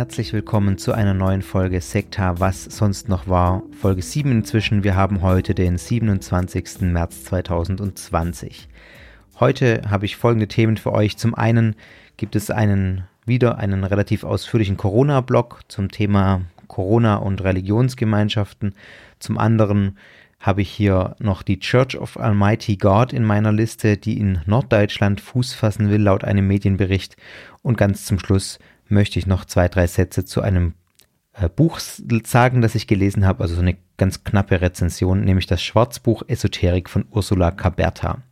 herzlich willkommen zu einer neuen Folge Sekta, was sonst noch war. Folge 7 inzwischen. Wir haben heute den 27. März 2020. Heute habe ich folgende Themen für euch. Zum einen gibt es einen wieder einen relativ ausführlichen Corona-Blog zum Thema Corona und Religionsgemeinschaften. Zum anderen habe ich hier noch die Church of Almighty God in meiner Liste, die in Norddeutschland Fuß fassen will, laut einem Medienbericht. Und ganz zum Schluss möchte ich noch zwei, drei Sätze zu einem äh, Buch sagen, das ich gelesen habe, also so eine ganz knappe Rezension, nämlich das Schwarzbuch Esoterik von Ursula Caberta.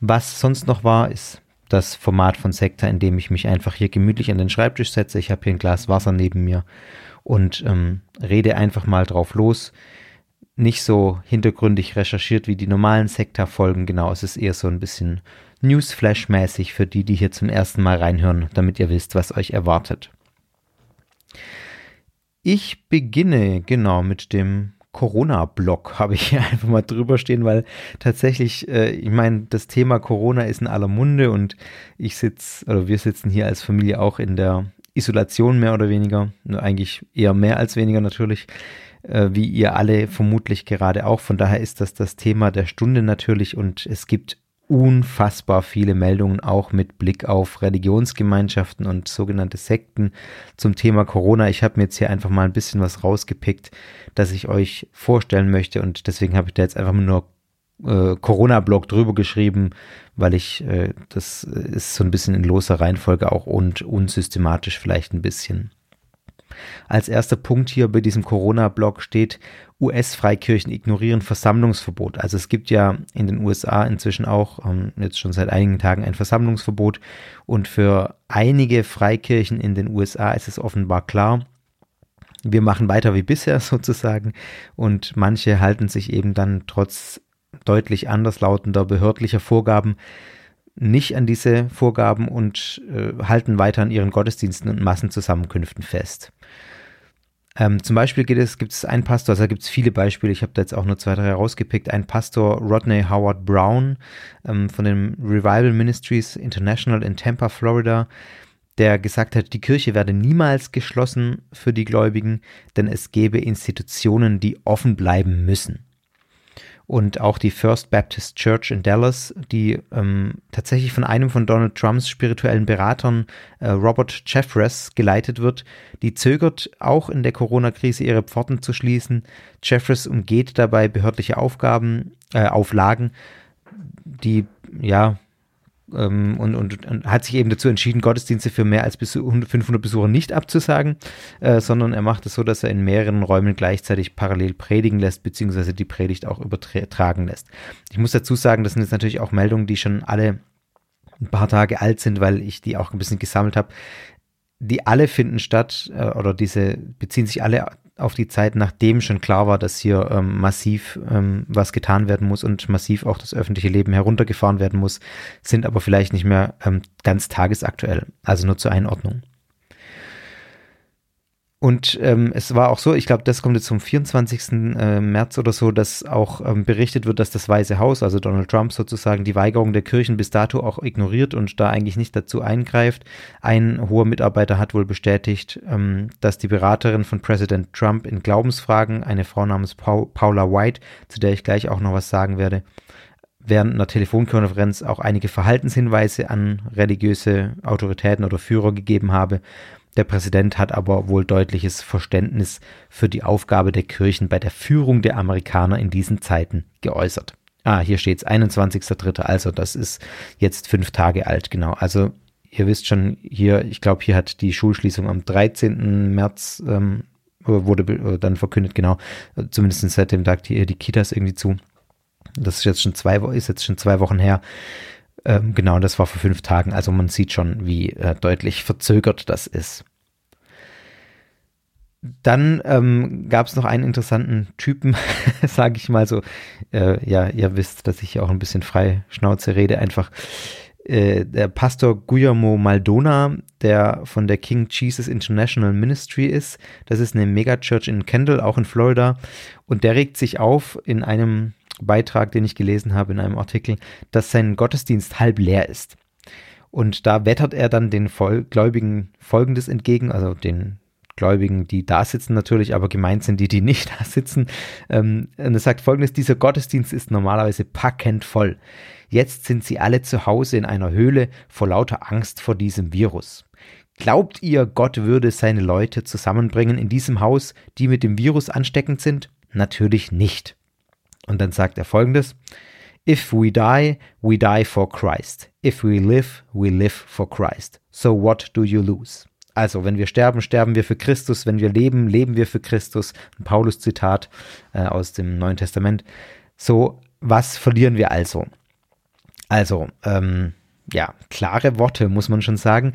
Was sonst noch war, ist das Format von Sekta, in dem ich mich einfach hier gemütlich an den Schreibtisch setze. Ich habe hier ein Glas Wasser neben mir und ähm, rede einfach mal drauf los. Nicht so hintergründig recherchiert wie die normalen Sekta-Folgen. Genau, es ist eher so ein bisschen Newsflash-mäßig für die, die hier zum ersten Mal reinhören, damit ihr wisst, was euch erwartet. Ich beginne genau mit dem Corona-Blog, habe ich hier einfach mal drüber stehen, weil tatsächlich, äh, ich meine, das Thema Corona ist in aller Munde und ich sitze, oder wir sitzen hier als Familie auch in der Isolation mehr oder weniger, eigentlich eher mehr als weniger natürlich, äh, wie ihr alle vermutlich gerade auch. Von daher ist das das Thema der Stunde natürlich und es gibt unfassbar viele Meldungen auch mit Blick auf Religionsgemeinschaften und sogenannte Sekten zum Thema Corona. Ich habe mir jetzt hier einfach mal ein bisschen was rausgepickt, das ich euch vorstellen möchte und deswegen habe ich da jetzt einfach nur äh, Corona-Blog drüber geschrieben, weil ich äh, das ist so ein bisschen in loser Reihenfolge auch und unsystematisch vielleicht ein bisschen. Als erster Punkt hier bei diesem Corona-Blog steht, US-Freikirchen ignorieren Versammlungsverbot. Also es gibt ja in den USA inzwischen auch ähm, jetzt schon seit einigen Tagen ein Versammlungsverbot und für einige Freikirchen in den USA ist es offenbar klar, wir machen weiter wie bisher sozusagen und manche halten sich eben dann trotz deutlich anderslautender behördlicher Vorgaben nicht an diese Vorgaben und äh, halten weiter an ihren Gottesdiensten und Massenzusammenkünften fest. Ähm, zum Beispiel gibt es, gibt es einen Pastor, also da gibt es viele Beispiele, ich habe da jetzt auch nur zwei, drei rausgepickt. Ein Pastor, Rodney Howard Brown ähm, von den Revival Ministries International in Tampa, Florida, der gesagt hat, die Kirche werde niemals geschlossen für die Gläubigen, denn es gäbe Institutionen, die offen bleiben müssen und auch die First Baptist Church in Dallas, die ähm, tatsächlich von einem von Donald Trumps spirituellen Beratern, äh, Robert Jeffress, geleitet wird, die zögert auch in der Corona-Krise ihre Pforten zu schließen. Jeffress umgeht dabei behördliche Aufgaben, äh, Auflagen, die ja ähm, und, und, und, hat sich eben dazu entschieden, Gottesdienste für mehr als bis zu 500 Besucher nicht abzusagen, äh, sondern er macht es so, dass er in mehreren Räumen gleichzeitig parallel predigen lässt, beziehungsweise die Predigt auch übertragen lässt. Ich muss dazu sagen, das sind jetzt natürlich auch Meldungen, die schon alle ein paar Tage alt sind, weil ich die auch ein bisschen gesammelt habe. Die alle finden statt, äh, oder diese beziehen sich alle auf die Zeit, nachdem schon klar war, dass hier ähm, massiv ähm, was getan werden muss und massiv auch das öffentliche Leben heruntergefahren werden muss, sind aber vielleicht nicht mehr ähm, ganz tagesaktuell. Also nur zur Einordnung. Und ähm, es war auch so, ich glaube, das kommt jetzt zum 24. Äh, März oder so, dass auch ähm, berichtet wird, dass das Weiße Haus, also Donald Trump sozusagen, die Weigerung der Kirchen bis dato auch ignoriert und da eigentlich nicht dazu eingreift. Ein hoher Mitarbeiter hat wohl bestätigt, ähm, dass die Beraterin von Präsident Trump in Glaubensfragen, eine Frau namens pa Paula White, zu der ich gleich auch noch was sagen werde, während einer Telefonkonferenz auch einige Verhaltenshinweise an religiöse Autoritäten oder Führer gegeben habe der Präsident hat aber wohl deutliches Verständnis für die Aufgabe der Kirchen bei der Führung der Amerikaner in diesen Zeiten geäußert. Ah, hier steht es 21.3., also das ist jetzt fünf Tage alt, genau. Also ihr wisst schon, hier, ich glaube, hier hat die Schulschließung am 13. März ähm, wurde dann verkündet, genau, zumindest seit dem Tag die, die Kitas irgendwie zu. Das ist jetzt schon zwei, ist jetzt schon zwei Wochen her. Ähm, genau, das war vor fünf Tagen. Also man sieht schon, wie äh, deutlich verzögert das ist. Dann ähm, gab es noch einen interessanten Typen, sage ich mal so. Äh, ja, ihr wisst, dass ich hier auch ein bisschen frei Schnauze rede. Einfach äh, der Pastor Guillermo Maldona, der von der King Jesus International Ministry ist. Das ist eine Megachurch in Kendall, auch in Florida. Und der regt sich auf in einem Beitrag, den ich gelesen habe in einem Artikel, dass sein Gottesdienst halb leer ist. Und da wettert er dann den Gläubigen Folgendes entgegen, also den Gläubigen, die da sitzen natürlich, aber gemeint sind die, die nicht da sitzen. Ähm, und er sagt folgendes, dieser Gottesdienst ist normalerweise packend voll. Jetzt sind sie alle zu Hause in einer Höhle vor lauter Angst vor diesem Virus. Glaubt ihr, Gott würde seine Leute zusammenbringen in diesem Haus, die mit dem Virus ansteckend sind? Natürlich nicht. Und dann sagt er folgendes, If we die, we die for Christ. If we live, we live for Christ. So what do you lose? Also, wenn wir sterben, sterben wir für Christus. Wenn wir leben, leben wir für Christus. Ein Paulus-Zitat äh, aus dem Neuen Testament. So, was verlieren wir also? Also, ähm, ja, klare Worte, muss man schon sagen.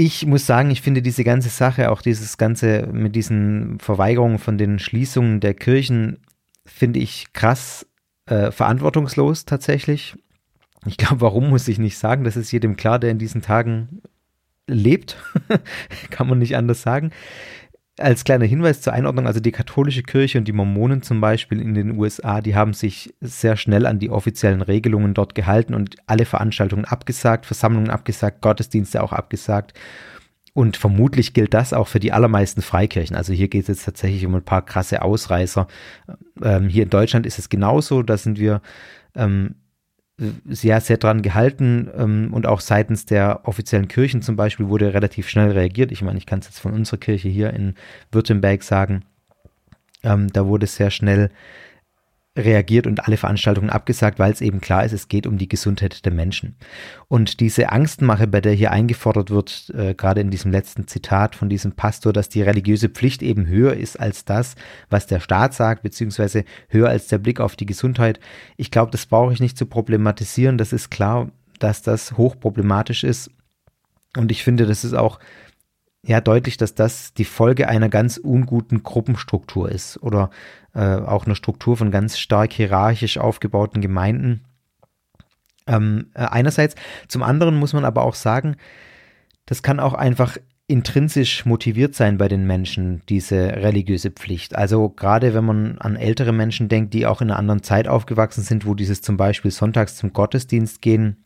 Ich muss sagen, ich finde diese ganze Sache, auch dieses ganze mit diesen Verweigerungen von den Schließungen der Kirchen, finde ich krass äh, verantwortungslos tatsächlich. Ich glaube, warum muss ich nicht sagen, das ist jedem klar, der in diesen Tagen lebt, kann man nicht anders sagen. Als kleiner Hinweis zur Einordnung, also die katholische Kirche und die Mormonen zum Beispiel in den USA, die haben sich sehr schnell an die offiziellen Regelungen dort gehalten und alle Veranstaltungen abgesagt, Versammlungen abgesagt, Gottesdienste auch abgesagt. Und vermutlich gilt das auch für die allermeisten Freikirchen. Also hier geht es jetzt tatsächlich um ein paar krasse Ausreißer. Ähm, hier in Deutschland ist es genauso. Da sind wir ähm, sehr, sehr dran gehalten ähm, und auch seitens der offiziellen Kirchen zum Beispiel wurde relativ schnell reagiert. Ich meine, ich kann es jetzt von unserer Kirche hier in Württemberg sagen. Ähm, da wurde sehr schnell reagiert und alle Veranstaltungen abgesagt, weil es eben klar ist, es geht um die Gesundheit der Menschen. Und diese Angstmache, bei der hier eingefordert wird, äh, gerade in diesem letzten Zitat von diesem Pastor, dass die religiöse Pflicht eben höher ist als das, was der Staat sagt, beziehungsweise höher als der Blick auf die Gesundheit. Ich glaube, das brauche ich nicht zu problematisieren. Das ist klar, dass das hochproblematisch ist. Und ich finde, das ist auch ja deutlich, dass das die Folge einer ganz unguten Gruppenstruktur ist oder äh, auch einer Struktur von ganz stark hierarchisch aufgebauten Gemeinden. Ähm, äh, einerseits, zum anderen muss man aber auch sagen, das kann auch einfach intrinsisch motiviert sein bei den Menschen, diese religiöse Pflicht. Also gerade wenn man an ältere Menschen denkt, die auch in einer anderen Zeit aufgewachsen sind, wo dieses zum Beispiel sonntags zum Gottesdienst gehen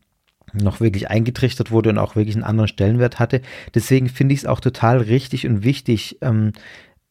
noch wirklich eingetrichtert wurde und auch wirklich einen anderen Stellenwert hatte. Deswegen finde ich es auch total richtig und wichtig, ähm,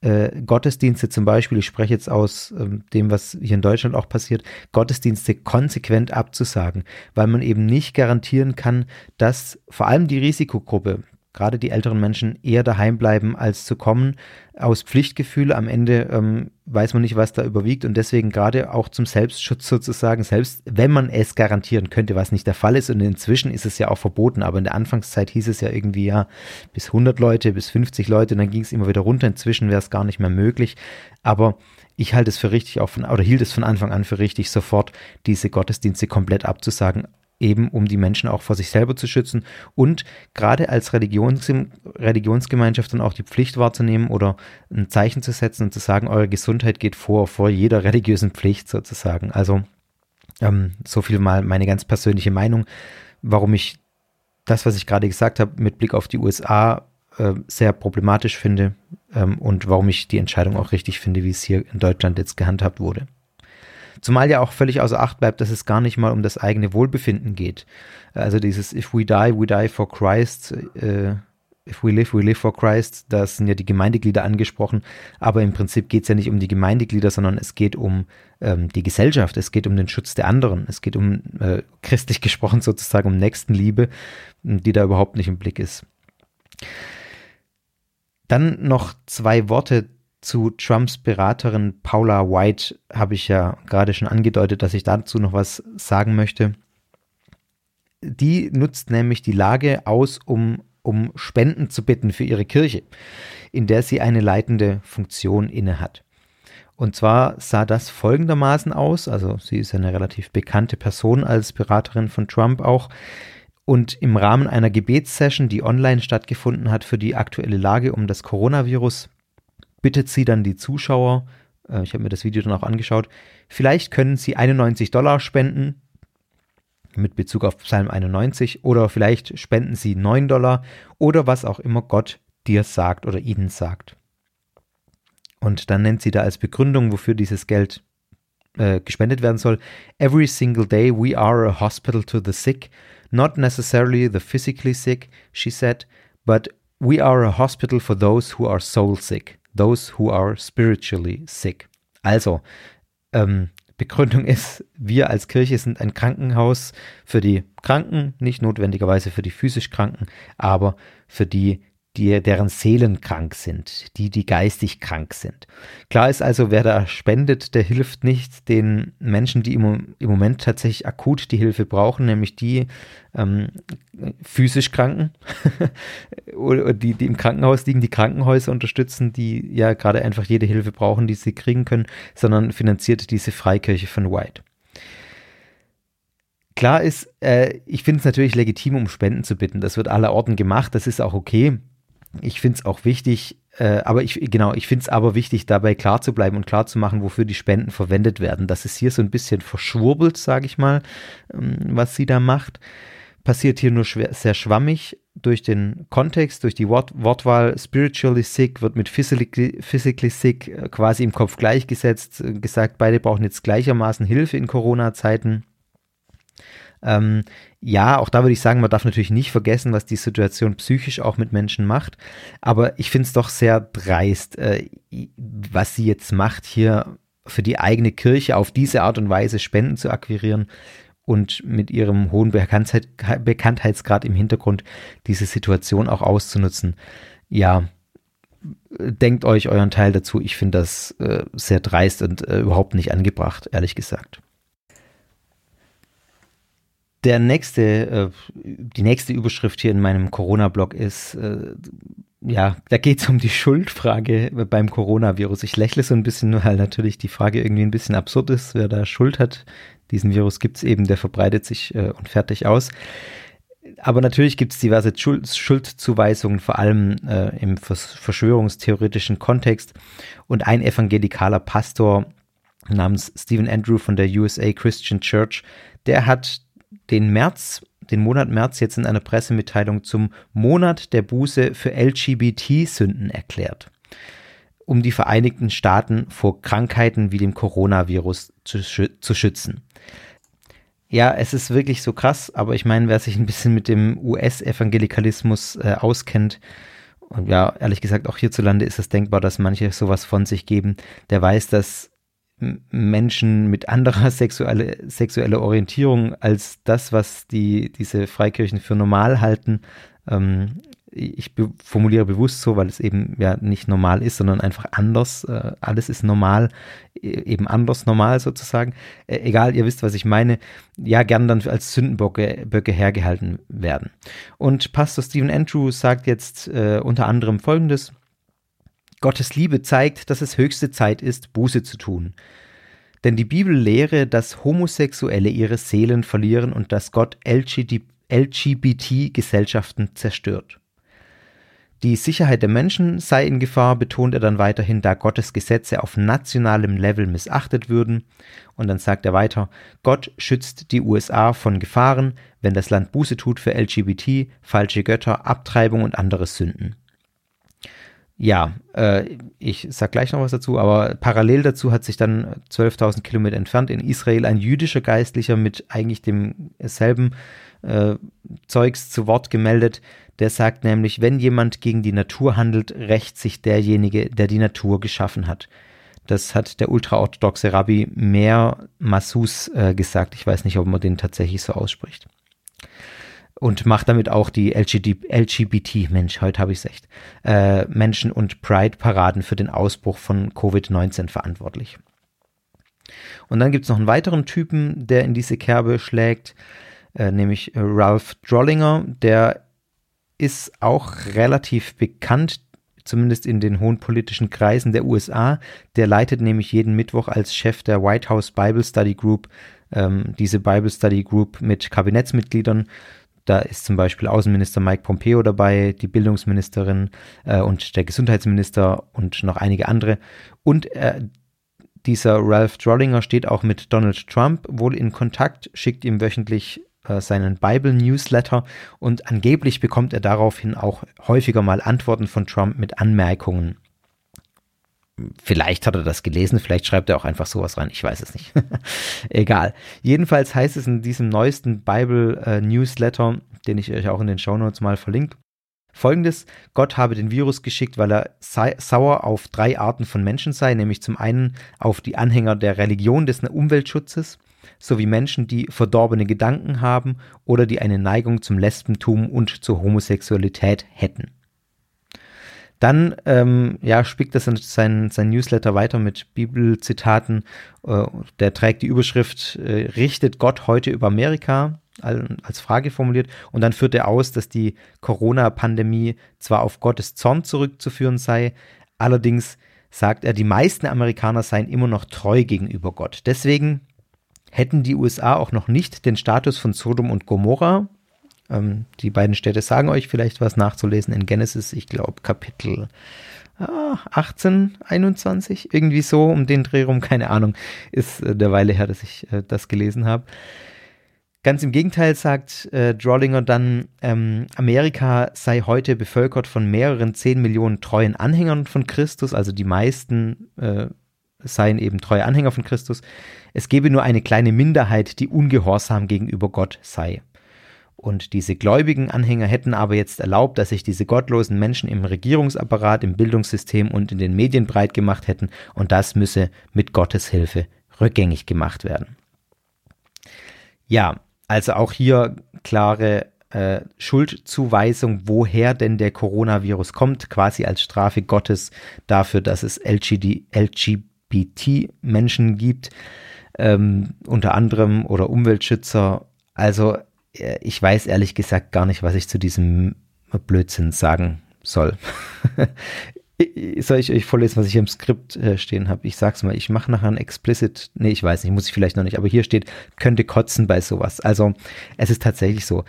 äh, Gottesdienste zum Beispiel, ich spreche jetzt aus ähm, dem, was hier in Deutschland auch passiert, Gottesdienste konsequent abzusagen, weil man eben nicht garantieren kann, dass vor allem die Risikogruppe, gerade die älteren Menschen eher daheim bleiben, als zu kommen. Aus Pflichtgefühl am Ende ähm, weiß man nicht, was da überwiegt. Und deswegen gerade auch zum Selbstschutz sozusagen, selbst wenn man es garantieren könnte, was nicht der Fall ist. Und inzwischen ist es ja auch verboten, aber in der Anfangszeit hieß es ja irgendwie ja bis 100 Leute, bis 50 Leute. Und dann ging es immer wieder runter. Inzwischen wäre es gar nicht mehr möglich, aber ich halte es für richtig auch von, oder hielt es von Anfang an für richtig, sofort diese Gottesdienste komplett abzusagen, eben um die Menschen auch vor sich selber zu schützen und gerade als Religions Religionsgemeinschaft dann auch die Pflicht wahrzunehmen oder ein Zeichen zu setzen und zu sagen, eure Gesundheit geht vor, vor jeder religiösen Pflicht sozusagen. Also ähm, so viel mal meine ganz persönliche Meinung, warum ich das, was ich gerade gesagt habe, mit Blick auf die USA äh, sehr problematisch finde ähm, und warum ich die Entscheidung auch richtig finde, wie es hier in Deutschland jetzt gehandhabt wurde. Zumal ja auch völlig außer Acht bleibt, dass es gar nicht mal um das eigene Wohlbefinden geht. Also dieses If we die, we die for Christ, äh, if we live, we live for Christ, da sind ja die Gemeindeglieder angesprochen, aber im Prinzip geht es ja nicht um die Gemeindeglieder, sondern es geht um ähm, die Gesellschaft, es geht um den Schutz der anderen, es geht um, äh, christlich gesprochen sozusagen, um Nächstenliebe, die da überhaupt nicht im Blick ist. Dann noch zwei Worte zu Trumps Beraterin Paula White habe ich ja gerade schon angedeutet, dass ich dazu noch was sagen möchte. Die nutzt nämlich die Lage aus, um, um Spenden zu bitten für ihre Kirche, in der sie eine leitende Funktion innehat. Und zwar sah das folgendermaßen aus, also sie ist eine relativ bekannte Person als Beraterin von Trump auch, und im Rahmen einer Gebetssession, die online stattgefunden hat für die aktuelle Lage um das Coronavirus, bittet sie dann die Zuschauer, äh, ich habe mir das Video dann auch angeschaut, vielleicht können sie 91 Dollar spenden mit Bezug auf Psalm 91 oder vielleicht spenden sie 9 Dollar oder was auch immer Gott dir sagt oder ihnen sagt. Und dann nennt sie da als Begründung, wofür dieses Geld äh, gespendet werden soll. Every single day we are a hospital to the sick, not necessarily the physically sick, she said, but we are a hospital for those who are soul sick, those who are spiritually sick. Also, ähm, Begründung ist, wir als Kirche sind ein Krankenhaus für die Kranken, nicht notwendigerweise für die physisch Kranken, aber für die, die, deren Seelen krank sind, die, die geistig krank sind. Klar ist also, wer da spendet, der hilft nicht den Menschen, die im, im Moment tatsächlich akut die Hilfe brauchen, nämlich die ähm, physisch Kranken oder die, die im Krankenhaus liegen, die Krankenhäuser unterstützen, die ja gerade einfach jede Hilfe brauchen, die sie kriegen können, sondern finanziert diese Freikirche von White. Klar ist, äh, ich finde es natürlich legitim, um Spenden zu bitten. Das wird aller Orten gemacht, das ist auch okay. Ich finde es auch wichtig, äh, aber ich, genau, ich finde es aber wichtig, dabei klar zu bleiben und klar zu machen, wofür die Spenden verwendet werden. Das ist hier so ein bisschen verschwurbelt, sage ich mal, ähm, was sie da macht. Passiert hier nur schwer, sehr schwammig durch den Kontext, durch die Wort, Wortwahl. Spiritually sick wird mit physically, physically sick äh, quasi im Kopf gleichgesetzt, äh, gesagt, beide brauchen jetzt gleichermaßen Hilfe in Corona-Zeiten. Ähm, ja, auch da würde ich sagen, man darf natürlich nicht vergessen, was die Situation psychisch auch mit Menschen macht. Aber ich finde es doch sehr dreist, äh, was sie jetzt macht, hier für die eigene Kirche auf diese Art und Weise Spenden zu akquirieren und mit ihrem hohen Bekanntheit, Bekanntheitsgrad im Hintergrund diese Situation auch auszunutzen. Ja, denkt euch euren Teil dazu. Ich finde das äh, sehr dreist und äh, überhaupt nicht angebracht, ehrlich gesagt. Der nächste, äh, die nächste Überschrift hier in meinem Corona-Blog ist, äh, ja, da geht es um die Schuldfrage beim Coronavirus. Ich lächle so ein bisschen, weil natürlich die Frage irgendwie ein bisschen absurd ist, wer da Schuld hat. Diesen Virus gibt es eben, der verbreitet sich äh, und fertig aus. Aber natürlich gibt es diverse Schuld, Schuldzuweisungen, vor allem äh, im verschwörungstheoretischen Kontext. Und ein evangelikaler Pastor namens Stephen Andrew von der USA Christian Church, der hat den März, den Monat März jetzt in einer Pressemitteilung zum Monat der Buße für LGBT-Sünden erklärt, um die Vereinigten Staaten vor Krankheiten wie dem Coronavirus zu, zu schützen. Ja, es ist wirklich so krass, aber ich meine, wer sich ein bisschen mit dem US-Evangelikalismus äh, auskennt, und ja, ehrlich gesagt, auch hierzulande ist es denkbar, dass manche sowas von sich geben, der weiß, dass Menschen mit anderer sexuelle, sexueller Orientierung als das, was die, diese Freikirchen für normal halten. Ähm, ich be formuliere bewusst so, weil es eben ja nicht normal ist, sondern einfach anders. Äh, alles ist normal, e eben anders normal sozusagen. Äh, egal, ihr wisst, was ich meine. Ja, gern dann als Sündenböcke Böcke hergehalten werden. Und Pastor Stephen Andrew sagt jetzt äh, unter anderem Folgendes. Gottes Liebe zeigt, dass es höchste Zeit ist, Buße zu tun. Denn die Bibel lehre, dass Homosexuelle ihre Seelen verlieren und dass Gott LGBT-Gesellschaften zerstört. Die Sicherheit der Menschen sei in Gefahr, betont er dann weiterhin, da Gottes Gesetze auf nationalem Level missachtet würden. Und dann sagt er weiter, Gott schützt die USA von Gefahren, wenn das Land Buße tut für LGBT, falsche Götter, Abtreibung und andere Sünden. Ja, äh, ich sag gleich noch was dazu, aber parallel dazu hat sich dann 12.000 Kilometer entfernt in Israel ein jüdischer Geistlicher mit eigentlich demselben äh, Zeugs zu Wort gemeldet. Der sagt nämlich, wenn jemand gegen die Natur handelt, rächt sich derjenige, der die Natur geschaffen hat. Das hat der ultraorthodoxe Rabbi Mer Massus äh, gesagt. Ich weiß nicht, ob man den tatsächlich so ausspricht und macht damit auch die LGBT, Mensch, heute habe ich es echt, äh, Menschen- und Pride-Paraden für den Ausbruch von Covid-19 verantwortlich. Und dann gibt es noch einen weiteren Typen, der in diese Kerbe schlägt, äh, nämlich Ralph Drollinger. Der ist auch relativ bekannt, zumindest in den hohen politischen Kreisen der USA. Der leitet nämlich jeden Mittwoch als Chef der White House Bible Study Group ähm, diese Bible Study Group mit Kabinettsmitgliedern da ist zum Beispiel Außenminister Mike Pompeo dabei, die Bildungsministerin äh, und der Gesundheitsminister und noch einige andere. Und äh, dieser Ralph Drollinger steht auch mit Donald Trump wohl in Kontakt, schickt ihm wöchentlich äh, seinen Bible-Newsletter und angeblich bekommt er daraufhin auch häufiger mal Antworten von Trump mit Anmerkungen. Vielleicht hat er das gelesen, vielleicht schreibt er auch einfach sowas rein, ich weiß es nicht. Egal. Jedenfalls heißt es in diesem neuesten Bible äh, den ich euch auch in den Shownotes mal verlinkt, Folgendes, Gott habe den Virus geschickt, weil er sauer auf drei Arten von Menschen sei, nämlich zum einen auf die Anhänger der Religion des Umweltschutzes, sowie Menschen, die verdorbene Gedanken haben oder die eine Neigung zum Lesbentum und zur Homosexualität hätten. Dann ähm, ja, spickt das sein, sein Newsletter weiter mit Bibelzitaten. Äh, der trägt die Überschrift äh, Richtet Gott heute über Amerika als Frage formuliert. Und dann führt er aus, dass die Corona-Pandemie zwar auf Gottes Zorn zurückzuführen sei, allerdings sagt er, die meisten Amerikaner seien immer noch treu gegenüber Gott. Deswegen hätten die USA auch noch nicht den Status von Sodom und Gomorra, ähm, die beiden Städte sagen euch vielleicht was nachzulesen in Genesis, ich glaube Kapitel ah, 18, 21, irgendwie so um den Dreh rum, keine Ahnung, ist äh, der Weile her, dass ich äh, das gelesen habe. Ganz im Gegenteil sagt äh, Drollinger dann, ähm, Amerika sei heute bevölkert von mehreren zehn Millionen treuen Anhängern von Christus, also die meisten äh, seien eben treue Anhänger von Christus. Es gebe nur eine kleine Minderheit, die ungehorsam gegenüber Gott sei. Und diese gläubigen Anhänger hätten aber jetzt erlaubt, dass sich diese gottlosen Menschen im Regierungsapparat, im Bildungssystem und in den Medien breit gemacht hätten, und das müsse mit Gottes Hilfe rückgängig gemacht werden. Ja, also auch hier klare äh, Schuldzuweisung, woher denn der Coronavirus kommt, quasi als Strafe Gottes dafür, dass es LGBT-Menschen gibt, ähm, unter anderem oder Umweltschützer. Also ich weiß ehrlich gesagt gar nicht, was ich zu diesem Blödsinn sagen soll. Soll ich euch vorlesen, was ich im Skript äh, stehen habe? Ich sag's mal, ich mache nachher ein explicit, nee, ich weiß nicht, muss ich vielleicht noch nicht, aber hier steht, könnte kotzen bei sowas. Also es ist tatsächlich so.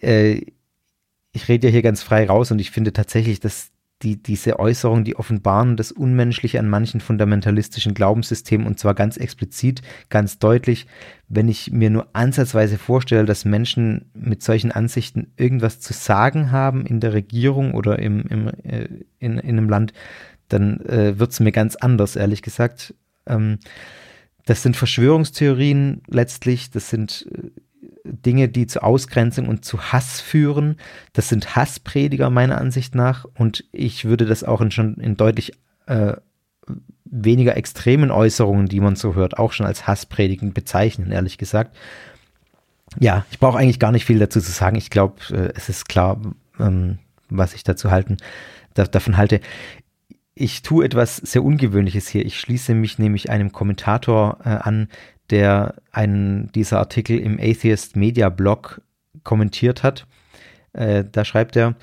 Äh, ich rede ja hier ganz frei raus und ich finde tatsächlich, dass die, diese Äußerungen, die offenbaren das Unmenschliche an manchen fundamentalistischen Glaubenssystemen und zwar ganz explizit, ganz deutlich, wenn ich mir nur ansatzweise vorstelle, dass Menschen mit solchen Ansichten irgendwas zu sagen haben in der Regierung oder im, im, äh, in, in einem Land, dann äh, wird es mir ganz anders, ehrlich gesagt. Ähm, das sind Verschwörungstheorien letztlich, das sind äh, Dinge, die zu Ausgrenzung und zu Hass führen. Das sind Hassprediger meiner Ansicht nach und ich würde das auch in schon in deutlich äh, weniger extremen Äußerungen, die man so hört, auch schon als Hasspredigen bezeichnen, ehrlich gesagt. Ja, ich brauche eigentlich gar nicht viel dazu zu sagen. Ich glaube, äh, es ist klar, ähm, was ich dazu halten, da, davon halte. Ich tue etwas sehr Ungewöhnliches hier. Ich schließe mich nämlich einem Kommentator äh, an, der einen dieser Artikel im Atheist Media Blog kommentiert hat. Äh, da schreibt er,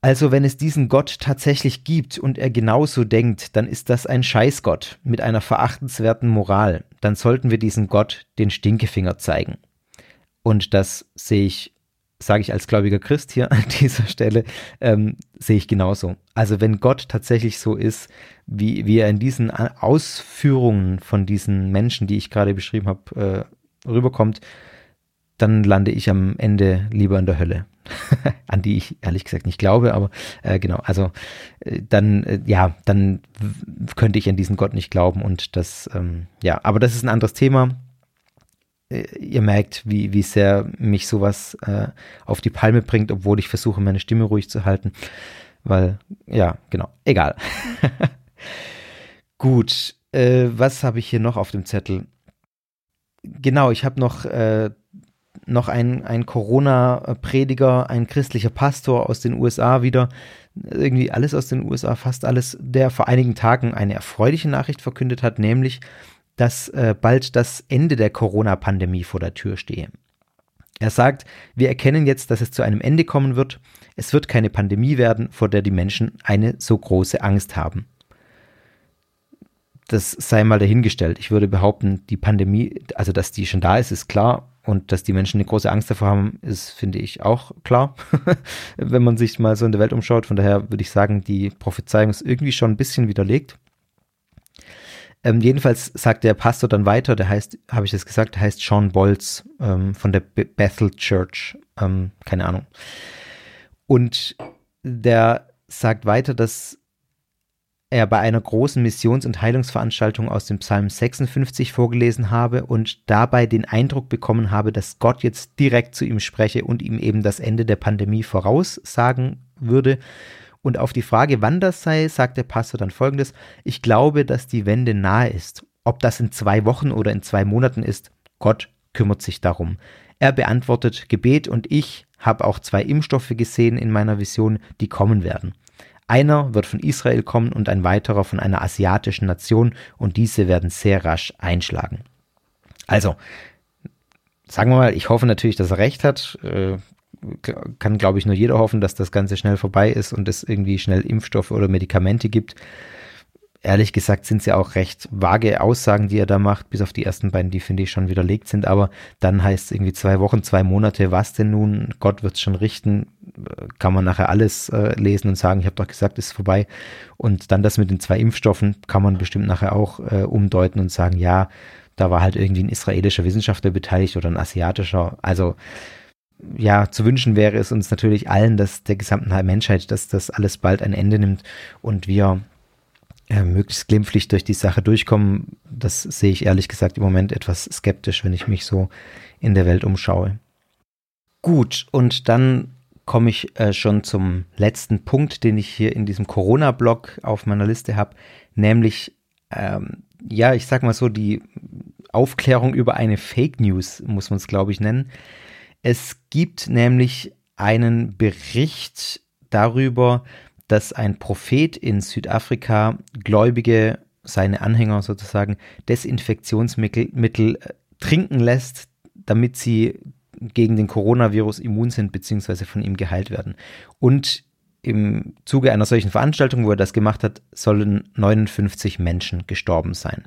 also wenn es diesen Gott tatsächlich gibt und er genauso denkt, dann ist das ein Scheißgott mit einer verachtenswerten Moral. Dann sollten wir diesen Gott den Stinkefinger zeigen. Und das sehe ich sage ich als gläubiger Christ hier an dieser Stelle, ähm, sehe ich genauso. Also wenn Gott tatsächlich so ist, wie, wie er in diesen Ausführungen von diesen Menschen, die ich gerade beschrieben habe, äh, rüberkommt, dann lande ich am Ende lieber in der Hölle. an die ich ehrlich gesagt nicht glaube, aber äh, genau, also äh, dann, äh, ja, dann könnte ich an diesen Gott nicht glauben und das, ähm, ja, aber das ist ein anderes Thema. Äh, ihr merkt, wie, wie sehr mich sowas äh, auf die Palme bringt, obwohl ich versuche, meine Stimme ruhig zu halten. Weil, ja, genau, egal. Gut, äh, was habe ich hier noch auf dem Zettel? Genau, ich habe noch, äh, noch einen, einen Corona-Prediger, ein christlicher Pastor aus den USA wieder, irgendwie alles aus den USA, fast alles, der vor einigen Tagen eine erfreuliche Nachricht verkündet hat, nämlich, dass äh, bald das Ende der Corona-Pandemie vor der Tür stehe. Er sagt, wir erkennen jetzt, dass es zu einem Ende kommen wird. Es wird keine Pandemie werden, vor der die Menschen eine so große Angst haben. Das sei mal dahingestellt. Ich würde behaupten, die Pandemie, also dass die schon da ist, ist klar. Und dass die Menschen eine große Angst davor haben, ist, finde ich, auch klar, wenn man sich mal so in der Welt umschaut. Von daher würde ich sagen, die Prophezeiung ist irgendwie schon ein bisschen widerlegt. Ähm, jedenfalls sagt der Pastor dann weiter, der heißt, habe ich das gesagt, der heißt Sean Bolz ähm, von der Bethel Church, ähm, keine Ahnung. Und der sagt weiter, dass er bei einer großen Missions- und Heilungsveranstaltung aus dem Psalm 56 vorgelesen habe und dabei den Eindruck bekommen habe, dass Gott jetzt direkt zu ihm spreche und ihm eben das Ende der Pandemie voraussagen würde. Und auf die Frage, wann das sei, sagt der Pastor dann folgendes: Ich glaube, dass die Wende nahe ist. Ob das in zwei Wochen oder in zwei Monaten ist, Gott kümmert sich darum. Er beantwortet Gebet und ich habe auch zwei Impfstoffe gesehen in meiner Vision, die kommen werden. Einer wird von Israel kommen und ein weiterer von einer asiatischen Nation und diese werden sehr rasch einschlagen. Also, sagen wir mal, ich hoffe natürlich, dass er recht hat. Kann, glaube ich, nur jeder hoffen, dass das Ganze schnell vorbei ist und es irgendwie schnell Impfstoffe oder Medikamente gibt ehrlich gesagt sind es ja auch recht vage Aussagen, die er da macht, bis auf die ersten beiden, die finde ich schon widerlegt sind. Aber dann heißt es irgendwie zwei Wochen, zwei Monate, was denn nun? Gott wird es schon richten. Kann man nachher alles äh, lesen und sagen, ich habe doch gesagt, es ist vorbei. Und dann das mit den zwei Impfstoffen kann man bestimmt nachher auch äh, umdeuten und sagen, ja, da war halt irgendwie ein israelischer Wissenschaftler beteiligt oder ein asiatischer. Also ja, zu wünschen wäre es uns natürlich allen, dass der gesamten Menschheit, dass das alles bald ein Ende nimmt und wir äh, möglichst glimpflich durch die Sache durchkommen, das sehe ich ehrlich gesagt im Moment etwas skeptisch, wenn ich mich so in der Welt umschaue. Gut, und dann komme ich äh, schon zum letzten Punkt, den ich hier in diesem Corona-Blog auf meiner Liste habe, nämlich, ähm, ja, ich sag mal so, die Aufklärung über eine Fake News, muss man es, glaube ich, nennen. Es gibt nämlich einen Bericht darüber, dass ein Prophet in Südafrika Gläubige, seine Anhänger sozusagen, Desinfektionsmittel äh, trinken lässt, damit sie gegen den Coronavirus immun sind bzw. von ihm geheilt werden. Und im Zuge einer solchen Veranstaltung, wo er das gemacht hat, sollen 59 Menschen gestorben sein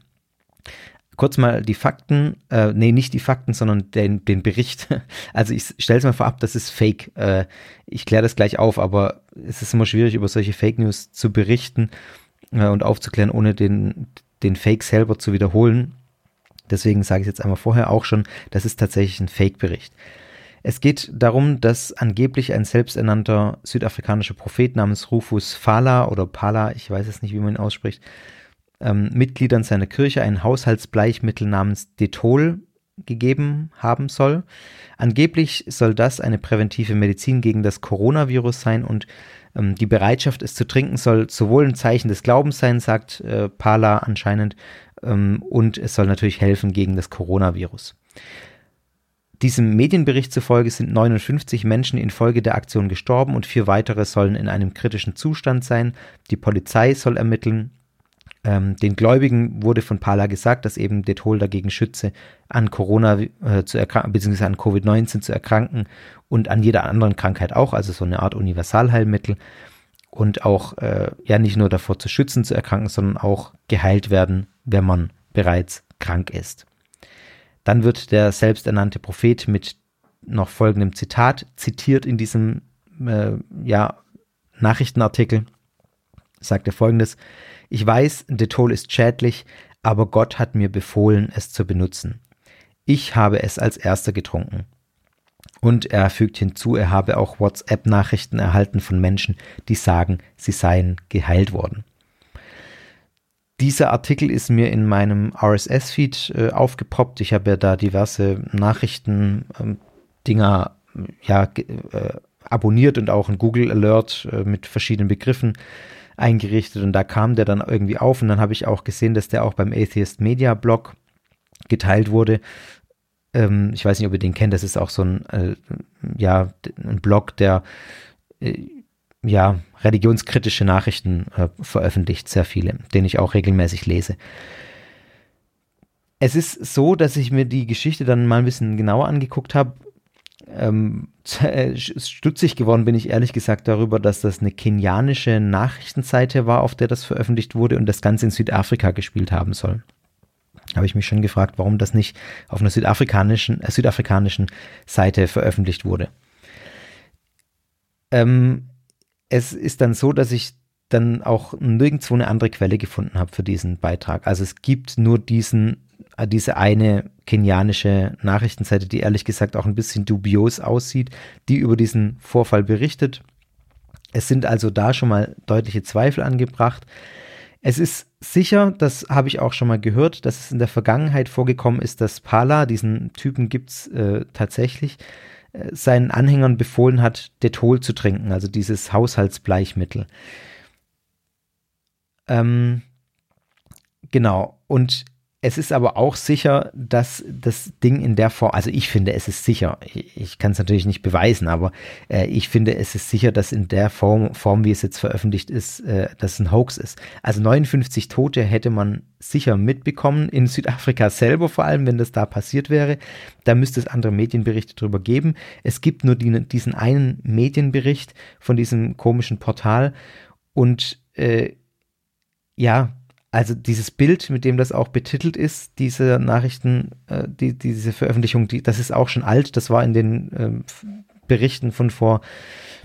kurz mal die Fakten, äh, nee, nicht die Fakten, sondern den, den Bericht. Also ich stelle es mal vorab, das ist Fake. Äh, ich kläre das gleich auf, aber es ist immer schwierig, über solche Fake News zu berichten äh, und aufzuklären, ohne den, den Fake selber zu wiederholen. Deswegen sage ich jetzt einmal vorher auch schon, das ist tatsächlich ein Fake-Bericht. Es geht darum, dass angeblich ein selbsternannter südafrikanischer Prophet namens Rufus Fala oder Pala, ich weiß es nicht, wie man ihn ausspricht, ähm, Mitgliedern seiner Kirche ein Haushaltsbleichmittel namens Detol gegeben haben soll. Angeblich soll das eine präventive Medizin gegen das Coronavirus sein und ähm, die Bereitschaft, es zu trinken, soll sowohl ein Zeichen des Glaubens sein, sagt äh, Pala anscheinend, ähm, und es soll natürlich helfen gegen das Coronavirus. Diesem Medienbericht zufolge sind 59 Menschen infolge der Aktion gestorben und vier weitere sollen in einem kritischen Zustand sein. Die Polizei soll ermitteln ähm, den Gläubigen wurde von Pala gesagt, dass eben Detol dagegen schütze, an Corona äh, zu erkranken, beziehungsweise an Covid-19 zu erkranken und an jeder anderen Krankheit auch, also so eine Art Universalheilmittel und auch äh, ja nicht nur davor zu schützen, zu erkranken, sondern auch geheilt werden, wenn man bereits krank ist. Dann wird der selbsternannte Prophet mit noch folgendem Zitat zitiert in diesem äh, ja, Nachrichtenartikel. Sagt er folgendes: ich weiß, Detol ist schädlich, aber Gott hat mir befohlen, es zu benutzen. Ich habe es als erster getrunken. Und er fügt hinzu, er habe auch WhatsApp-Nachrichten erhalten von Menschen, die sagen, sie seien geheilt worden. Dieser Artikel ist mir in meinem RSS-Feed äh, aufgepoppt. Ich habe ja da diverse Nachrichten-Dinger ähm, ja, äh, abonniert und auch ein Google Alert äh, mit verschiedenen Begriffen eingerichtet und da kam der dann irgendwie auf und dann habe ich auch gesehen, dass der auch beim Atheist Media Blog geteilt wurde. Ähm, ich weiß nicht, ob ihr den kennt, das ist auch so ein, äh, ja, ein Blog, der äh, ja, religionskritische Nachrichten äh, veröffentlicht, sehr viele, den ich auch regelmäßig lese. Es ist so, dass ich mir die Geschichte dann mal ein bisschen genauer angeguckt habe ähm, äh, stutzig geworden bin ich ehrlich gesagt darüber, dass das eine kenianische Nachrichtenseite war, auf der das veröffentlicht wurde und das Ganze in Südafrika gespielt haben soll. Habe ich mich schon gefragt, warum das nicht auf einer südafrikanischen, äh, südafrikanischen Seite veröffentlicht wurde. Ähm, es ist dann so, dass ich dann auch nirgendwo eine andere Quelle gefunden habe für diesen Beitrag. Also es gibt nur diesen diese eine kenianische Nachrichtenseite, die ehrlich gesagt auch ein bisschen dubios aussieht, die über diesen Vorfall berichtet. Es sind also da schon mal deutliche Zweifel angebracht. Es ist sicher, das habe ich auch schon mal gehört, dass es in der Vergangenheit vorgekommen ist, dass Pala, diesen Typen gibt es äh, tatsächlich, äh, seinen Anhängern befohlen hat, Detol zu trinken, also dieses Haushaltsbleichmittel. Ähm, genau. Und es ist aber auch sicher, dass das Ding in der Form, also ich finde, es ist sicher, ich, ich kann es natürlich nicht beweisen, aber äh, ich finde, es ist sicher, dass in der Form, Form wie es jetzt veröffentlicht ist, äh, dass ein Hoax ist. Also 59 Tote hätte man sicher mitbekommen, in Südafrika selber vor allem, wenn das da passiert wäre. Da müsste es andere Medienberichte drüber geben. Es gibt nur die, diesen einen Medienbericht von diesem komischen Portal und äh, ja, also dieses Bild, mit dem das auch betitelt ist, diese Nachrichten, äh, die, diese Veröffentlichung, die, das ist auch schon alt. Das war in den ähm, Berichten von vor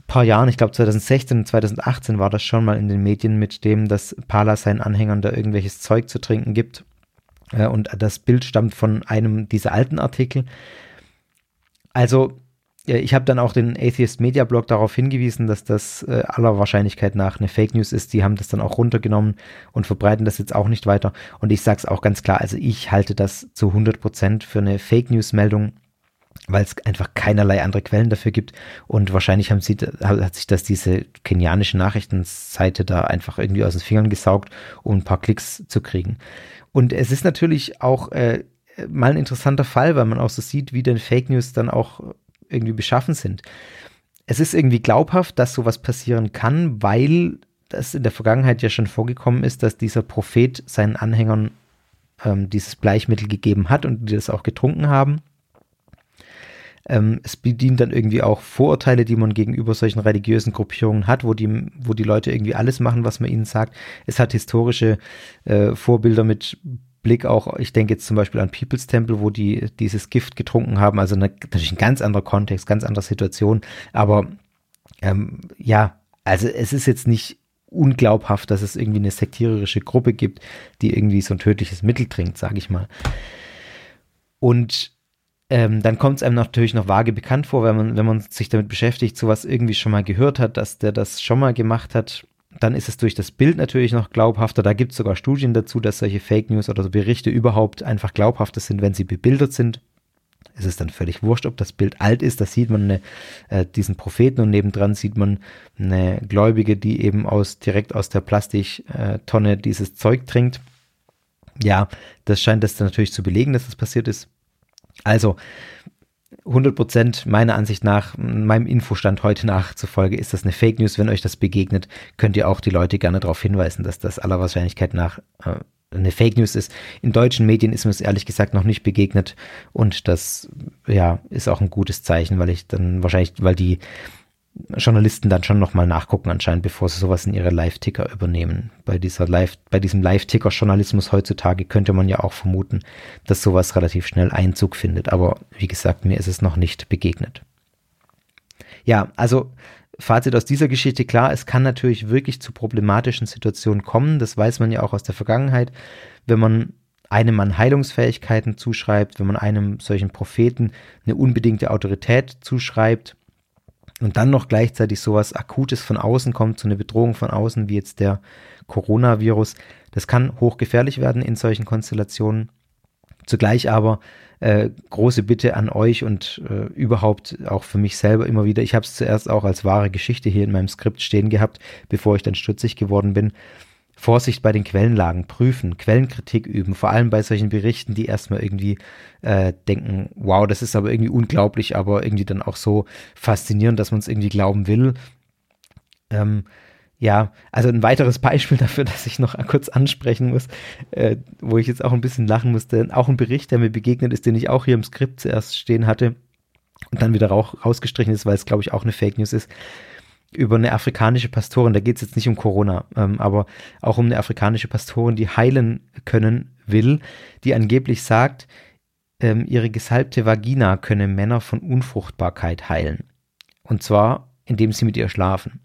paar Jahren, ich glaube 2016 und 2018 war das schon mal in den Medien, mit dem, dass Pala seinen Anhängern da irgendwelches Zeug zu trinken gibt. Äh, und das Bild stammt von einem dieser alten Artikel. Also ich habe dann auch den Atheist Media Blog darauf hingewiesen, dass das äh, aller Wahrscheinlichkeit nach eine Fake News ist. Die haben das dann auch runtergenommen und verbreiten das jetzt auch nicht weiter. Und ich sage es auch ganz klar, also ich halte das zu 100 Prozent für eine Fake News Meldung, weil es einfach keinerlei andere Quellen dafür gibt. Und wahrscheinlich haben sie, hat sich das diese kenianische Nachrichtenseite da einfach irgendwie aus den Fingern gesaugt, um ein paar Klicks zu kriegen. Und es ist natürlich auch äh, mal ein interessanter Fall, weil man auch so sieht, wie denn Fake News dann auch irgendwie beschaffen sind. Es ist irgendwie glaubhaft, dass sowas passieren kann, weil das in der Vergangenheit ja schon vorgekommen ist, dass dieser Prophet seinen Anhängern ähm, dieses Bleichmittel gegeben hat und die das auch getrunken haben. Ähm, es bedient dann irgendwie auch Vorurteile, die man gegenüber solchen religiösen Gruppierungen hat, wo die, wo die Leute irgendwie alles machen, was man ihnen sagt. Es hat historische äh, Vorbilder mit Blick auch, ich denke jetzt zum Beispiel an People's Temple, wo die dieses Gift getrunken haben, also eine, natürlich ein ganz anderer Kontext, ganz andere Situation, aber ähm, ja, also es ist jetzt nicht unglaubhaft, dass es irgendwie eine sektiererische Gruppe gibt, die irgendwie so ein tödliches Mittel trinkt, sage ich mal. Und ähm, dann kommt es einem natürlich noch vage bekannt vor, wenn man, wenn man sich damit beschäftigt, sowas irgendwie schon mal gehört hat, dass der das schon mal gemacht hat dann ist es durch das Bild natürlich noch glaubhafter. Da gibt es sogar Studien dazu, dass solche Fake News oder so Berichte überhaupt einfach glaubhafter sind, wenn sie bebildert sind. Es ist dann völlig wurscht, ob das Bild alt ist. Da sieht man eine, äh, diesen Propheten und nebendran sieht man eine Gläubige, die eben aus direkt aus der Plastiktonne dieses Zeug trinkt. Ja, das scheint das dann natürlich zu belegen, dass das passiert ist. Also 100 Prozent meiner Ansicht nach, meinem Infostand heute nachzufolge, ist das eine Fake News. Wenn euch das begegnet, könnt ihr auch die Leute gerne darauf hinweisen, dass das aller Wahrscheinlichkeit nach äh, eine Fake News ist. In deutschen Medien ist mir es ehrlich gesagt noch nicht begegnet und das ja ist auch ein gutes Zeichen, weil ich dann wahrscheinlich, weil die Journalisten dann schon nochmal nachgucken anscheinend, bevor sie sowas in ihre Live-Ticker übernehmen. Bei dieser Live, bei diesem Live-Ticker-Journalismus heutzutage könnte man ja auch vermuten, dass sowas relativ schnell Einzug findet. Aber wie gesagt, mir ist es noch nicht begegnet. Ja, also Fazit aus dieser Geschichte, klar, es kann natürlich wirklich zu problematischen Situationen kommen. Das weiß man ja auch aus der Vergangenheit. Wenn man einem an Heilungsfähigkeiten zuschreibt, wenn man einem solchen Propheten eine unbedingte Autorität zuschreibt, und dann noch gleichzeitig sowas Akutes von außen kommt, so eine Bedrohung von außen wie jetzt der Coronavirus, das kann hochgefährlich werden in solchen Konstellationen. Zugleich aber äh, große Bitte an euch und äh, überhaupt auch für mich selber immer wieder. Ich habe es zuerst auch als wahre Geschichte hier in meinem Skript stehen gehabt, bevor ich dann stutzig geworden bin. Vorsicht bei den Quellenlagen prüfen, Quellenkritik üben, vor allem bei solchen Berichten, die erstmal irgendwie äh, denken, wow, das ist aber irgendwie unglaublich, aber irgendwie dann auch so faszinierend, dass man es irgendwie glauben will. Ähm, ja, also ein weiteres Beispiel dafür, dass ich noch kurz ansprechen muss, äh, wo ich jetzt auch ein bisschen lachen musste, auch ein Bericht, der mir begegnet ist, den ich auch hier im Skript zuerst stehen hatte und dann wieder rausgestrichen ist, weil es, glaube ich, auch eine Fake News ist über eine afrikanische Pastorin, da geht es jetzt nicht um Corona, ähm, aber auch um eine afrikanische Pastorin, die heilen können will, die angeblich sagt, ähm, ihre gesalbte Vagina könne Männer von Unfruchtbarkeit heilen. Und zwar, indem sie mit ihr schlafen.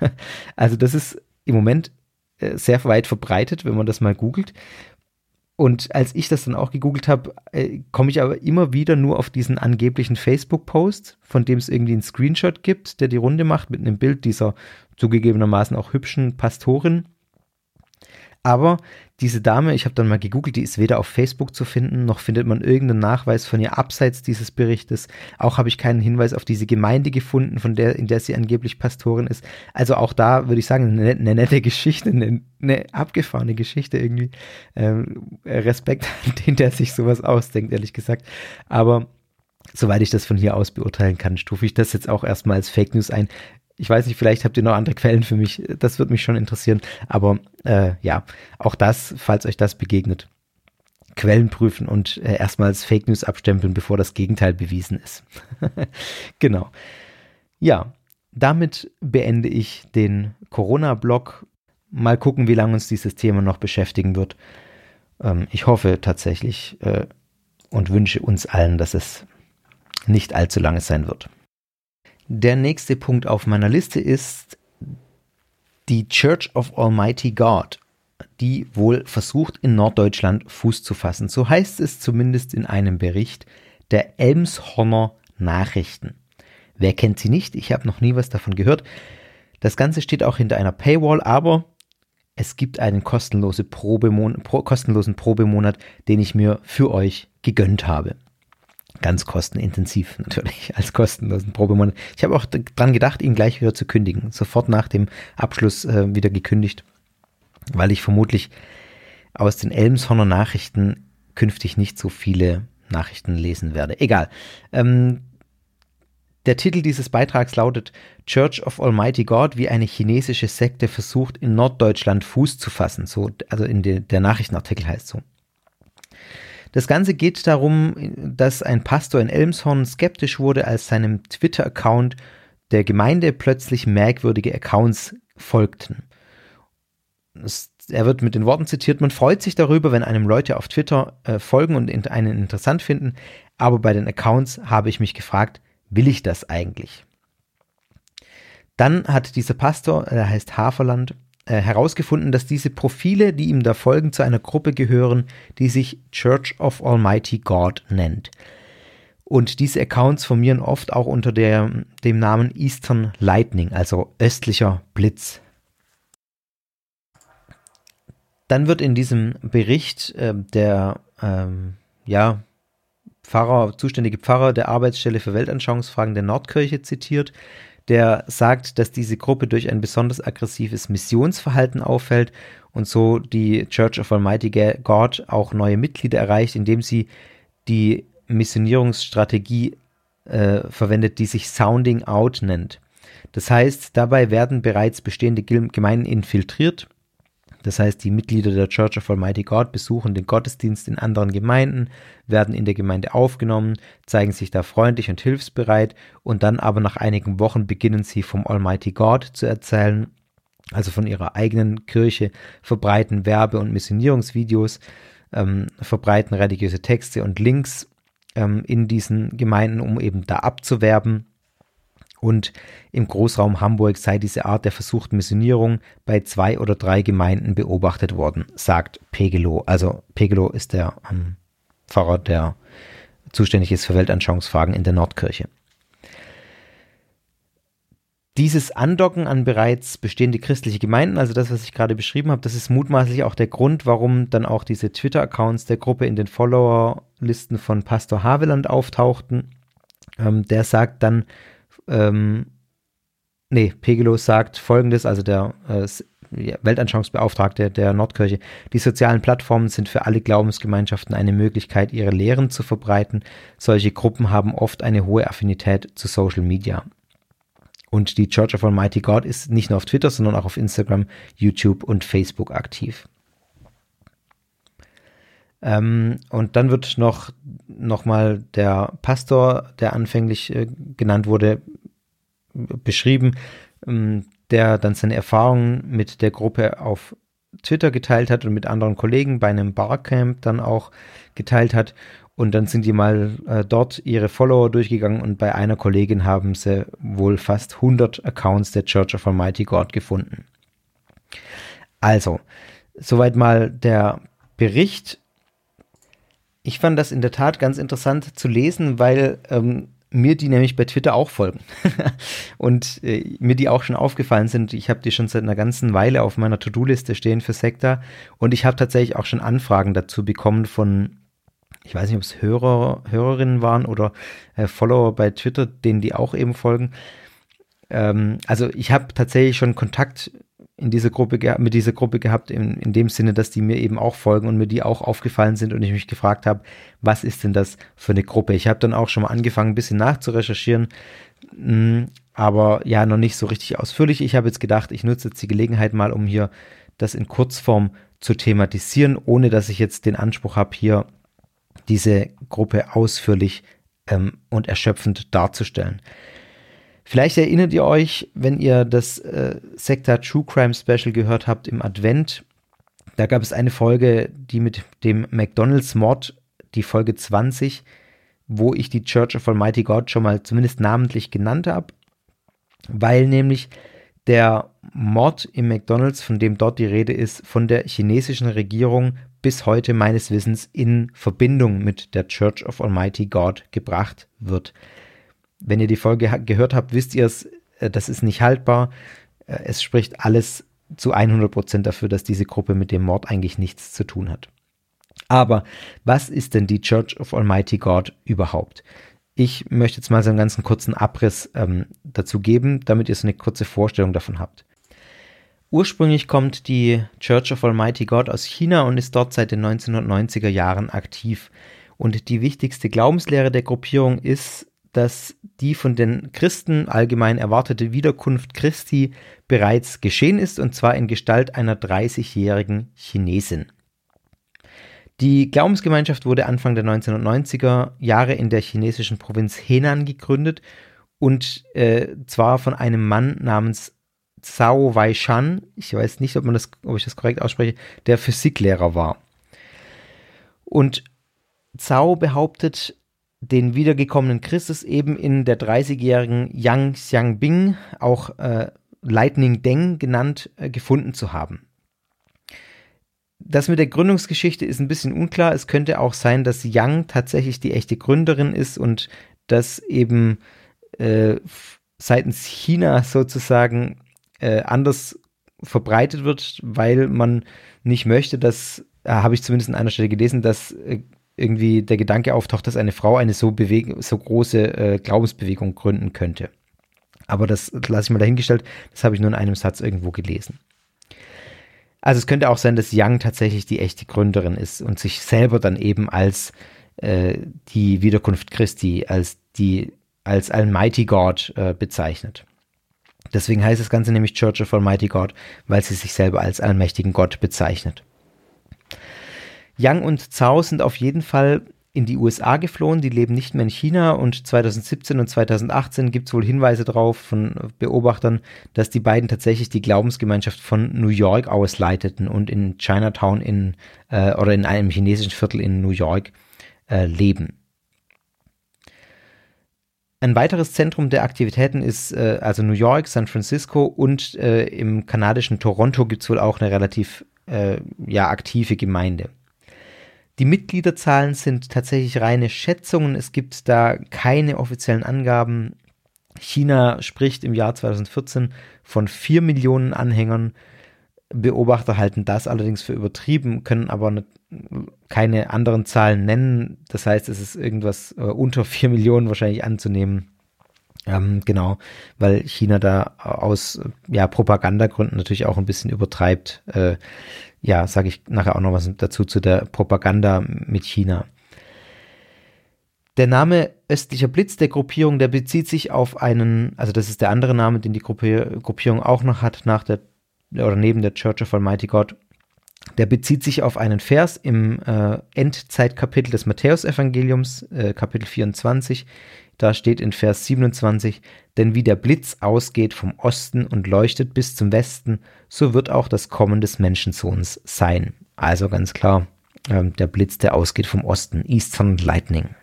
also das ist im Moment äh, sehr weit verbreitet, wenn man das mal googelt. Und als ich das dann auch gegoogelt habe, äh, komme ich aber immer wieder nur auf diesen angeblichen Facebook-Post, von dem es irgendwie einen Screenshot gibt, der die Runde macht mit einem Bild dieser zugegebenermaßen auch hübschen Pastorin. Aber diese Dame, ich habe dann mal gegoogelt, die ist weder auf Facebook zu finden, noch findet man irgendeinen Nachweis von ihr abseits dieses Berichtes. Auch habe ich keinen Hinweis auf diese Gemeinde gefunden, von der, in der sie angeblich Pastorin ist. Also auch da würde ich sagen, eine, eine nette Geschichte, eine, eine, abgefahrene Geschichte irgendwie. Ähm, Respekt an den, der sich sowas ausdenkt, ehrlich gesagt. Aber soweit ich das von hier aus beurteilen kann, stufe ich das jetzt auch erstmal als Fake News ein. Ich weiß nicht, vielleicht habt ihr noch andere Quellen für mich. Das würde mich schon interessieren. Aber äh, ja, auch das, falls euch das begegnet, Quellen prüfen und äh, erstmals Fake News abstempeln, bevor das Gegenteil bewiesen ist. genau. Ja, damit beende ich den Corona-Blog. Mal gucken, wie lange uns dieses Thema noch beschäftigen wird. Ähm, ich hoffe tatsächlich äh, und wünsche uns allen, dass es nicht allzu lange sein wird. Der nächste Punkt auf meiner Liste ist die Church of Almighty God, die wohl versucht, in Norddeutschland Fuß zu fassen. So heißt es zumindest in einem Bericht der Elmshorner Nachrichten. Wer kennt sie nicht? Ich habe noch nie was davon gehört. Das Ganze steht auch hinter einer Paywall, aber es gibt einen kostenlose Probemon pro, kostenlosen Probemonat, den ich mir für euch gegönnt habe ganz kostenintensiv natürlich als kostenlosen Probemonat. Ich habe auch dran gedacht, ihn gleich wieder zu kündigen. Sofort nach dem Abschluss äh, wieder gekündigt, weil ich vermutlich aus den Elmshorner Nachrichten künftig nicht so viele Nachrichten lesen werde. Egal. Ähm, der Titel dieses Beitrags lautet Church of Almighty God, wie eine chinesische Sekte versucht, in Norddeutschland Fuß zu fassen. So, also in de, der Nachrichtenartikel heißt so. Das Ganze geht darum, dass ein Pastor in Elmshorn skeptisch wurde, als seinem Twitter-Account der Gemeinde plötzlich merkwürdige Accounts folgten. er wird mit den Worten zitiert, man freut sich darüber, wenn einem Leute auf Twitter äh, folgen und einen interessant finden, aber bei den Accounts habe ich mich gefragt, will ich das eigentlich? Dann hat dieser Pastor, er heißt Haferland, äh, herausgefunden, dass diese Profile, die ihm da folgen, zu einer Gruppe gehören, die sich Church of Almighty God nennt. Und diese Accounts formieren oft auch unter der, dem Namen Eastern Lightning, also östlicher Blitz. Dann wird in diesem Bericht äh, der ähm, ja, Pfarrer, zuständige Pfarrer der Arbeitsstelle für Weltanschauungsfragen der Nordkirche zitiert, der sagt, dass diese Gruppe durch ein besonders aggressives Missionsverhalten auffällt und so die Church of Almighty God auch neue Mitglieder erreicht, indem sie die Missionierungsstrategie äh, verwendet, die sich Sounding Out nennt. Das heißt, dabei werden bereits bestehende Gemeinden infiltriert das heißt, die Mitglieder der Church of Almighty God besuchen den Gottesdienst in anderen Gemeinden, werden in der Gemeinde aufgenommen, zeigen sich da freundlich und hilfsbereit und dann aber nach einigen Wochen beginnen sie vom Almighty God zu erzählen, also von ihrer eigenen Kirche, verbreiten Werbe- und Missionierungsvideos, ähm, verbreiten religiöse Texte und Links ähm, in diesen Gemeinden, um eben da abzuwerben und im Großraum Hamburg sei diese Art der versuchten Missionierung bei zwei oder drei Gemeinden beobachtet worden, sagt Pegelow. Also Pegelow ist der ähm, Pfarrer, der zuständig ist für Weltanschauungsfragen in der Nordkirche. Dieses Andocken an bereits bestehende christliche Gemeinden, also das, was ich gerade beschrieben habe, das ist mutmaßlich auch der Grund, warum dann auch diese Twitter-Accounts der Gruppe in den Follower-Listen von Pastor Haveland auftauchten. Ähm, der sagt dann, ähm, nee, Pegelow sagt folgendes, also der äh, Weltanschauungsbeauftragte der Nordkirche, die sozialen Plattformen sind für alle Glaubensgemeinschaften eine Möglichkeit, ihre Lehren zu verbreiten. Solche Gruppen haben oft eine hohe Affinität zu Social Media. Und die Church of Almighty God ist nicht nur auf Twitter, sondern auch auf Instagram, YouTube und Facebook aktiv. Ähm, und dann wird noch, noch mal der Pastor, der anfänglich äh, genannt wurde, beschrieben, ähm, der dann seine Erfahrungen mit der Gruppe auf Twitter geteilt hat und mit anderen Kollegen bei einem Barcamp dann auch geteilt hat. Und dann sind die mal äh, dort ihre Follower durchgegangen und bei einer Kollegin haben sie wohl fast 100 Accounts der Church of Almighty God gefunden. Also, soweit mal der Bericht ich fand das in der Tat ganz interessant zu lesen, weil ähm, mir die nämlich bei Twitter auch folgen und äh, mir die auch schon aufgefallen sind. Ich habe die schon seit einer ganzen Weile auf meiner To-Do-Liste stehen für Sekta und ich habe tatsächlich auch schon Anfragen dazu bekommen von, ich weiß nicht, ob es Hörer, Hörerinnen waren oder äh, Follower bei Twitter, denen die auch eben folgen. Ähm, also ich habe tatsächlich schon Kontakt in dieser Gruppe mit dieser Gruppe gehabt, in, in dem Sinne, dass die mir eben auch folgen und mir die auch aufgefallen sind und ich mich gefragt habe, was ist denn das für eine Gruppe? Ich habe dann auch schon mal angefangen, ein bisschen nachzurecherchieren, hm, aber ja, noch nicht so richtig ausführlich. Ich habe jetzt gedacht, ich nutze jetzt die Gelegenheit mal, um hier das in Kurzform zu thematisieren, ohne dass ich jetzt den Anspruch habe, hier diese Gruppe ausführlich ähm, und erschöpfend darzustellen. Vielleicht erinnert ihr euch, wenn ihr das äh, Sekta True Crime Special gehört habt im Advent. Da gab es eine Folge, die mit dem McDonalds Mord, die Folge 20, wo ich die Church of Almighty God schon mal zumindest namentlich genannt habe, weil nämlich der Mord im McDonalds, von dem dort die Rede ist, von der chinesischen Regierung bis heute meines Wissens in Verbindung mit der Church of Almighty God gebracht wird. Wenn ihr die Folge gehört habt, wisst ihr es, äh, das ist nicht haltbar. Äh, es spricht alles zu 100 Prozent dafür, dass diese Gruppe mit dem Mord eigentlich nichts zu tun hat. Aber was ist denn die Church of Almighty God überhaupt? Ich möchte jetzt mal so einen ganzen kurzen Abriss ähm, dazu geben, damit ihr so eine kurze Vorstellung davon habt. Ursprünglich kommt die Church of Almighty God aus China und ist dort seit den 1990er Jahren aktiv. Und die wichtigste Glaubenslehre der Gruppierung ist, dass die von den Christen allgemein erwartete Wiederkunft Christi bereits geschehen ist, und zwar in Gestalt einer 30-jährigen Chinesin. Die Glaubensgemeinschaft wurde Anfang der 1990er Jahre in der chinesischen Provinz Henan gegründet und äh, zwar von einem Mann namens Zhao Weishan, ich weiß nicht, ob, man das, ob ich das korrekt ausspreche, der Physiklehrer war. Und Zhao behauptet, den wiedergekommenen Christus eben in der 30-jährigen Yang Xiangbing, auch äh, Lightning Deng genannt, äh, gefunden zu haben. Das mit der Gründungsgeschichte ist ein bisschen unklar. Es könnte auch sein, dass Yang tatsächlich die echte Gründerin ist und dass eben äh, seitens China sozusagen äh, anders verbreitet wird, weil man nicht möchte, dass, äh, habe ich zumindest an einer Stelle gelesen, dass äh, irgendwie der Gedanke auftaucht, dass eine Frau eine so, beweg so große äh, Glaubensbewegung gründen könnte. Aber das lasse ich mal dahingestellt, das habe ich nur in einem Satz irgendwo gelesen. Also es könnte auch sein, dass Young tatsächlich die echte Gründerin ist und sich selber dann eben als äh, die Wiederkunft Christi, als die als Almighty God äh, bezeichnet. Deswegen heißt das Ganze nämlich Church of Almighty God, weil sie sich selber als allmächtigen Gott bezeichnet. Yang und Zhao sind auf jeden Fall in die USA geflohen, die leben nicht mehr in China und 2017 und 2018 gibt es wohl Hinweise darauf von Beobachtern, dass die beiden tatsächlich die Glaubensgemeinschaft von New York aus leiteten und in Chinatown in äh, oder in einem chinesischen Viertel in New York äh, leben. Ein weiteres Zentrum der Aktivitäten ist äh, also New York, San Francisco und äh, im kanadischen Toronto gibt es wohl auch eine relativ äh, ja, aktive Gemeinde. Die Mitgliederzahlen sind tatsächlich reine Schätzungen. Es gibt da keine offiziellen Angaben. China spricht im Jahr 2014 von 4 Millionen Anhängern. Beobachter halten das allerdings für übertrieben, können aber keine anderen Zahlen nennen. Das heißt, es ist irgendwas äh, unter 4 Millionen wahrscheinlich anzunehmen. Ähm, genau, weil China da aus ja, Propagandagründen natürlich auch ein bisschen übertreibt. Äh, ja, sage ich nachher auch noch was dazu zu der Propaganda mit China. Der Name östlicher Blitz der Gruppierung, der bezieht sich auf einen, also das ist der andere Name, den die Gruppierung auch noch hat, nach der oder neben der Church of Almighty God. Der bezieht sich auf einen Vers im äh, Endzeitkapitel des Matthäusevangeliums, äh, Kapitel 24. Da steht in Vers 27, denn wie der Blitz ausgeht vom Osten und leuchtet bis zum Westen, so wird auch das Kommen des Menschensohns sein. Also ganz klar, äh, der Blitz, der ausgeht vom Osten, Eastern Lightning.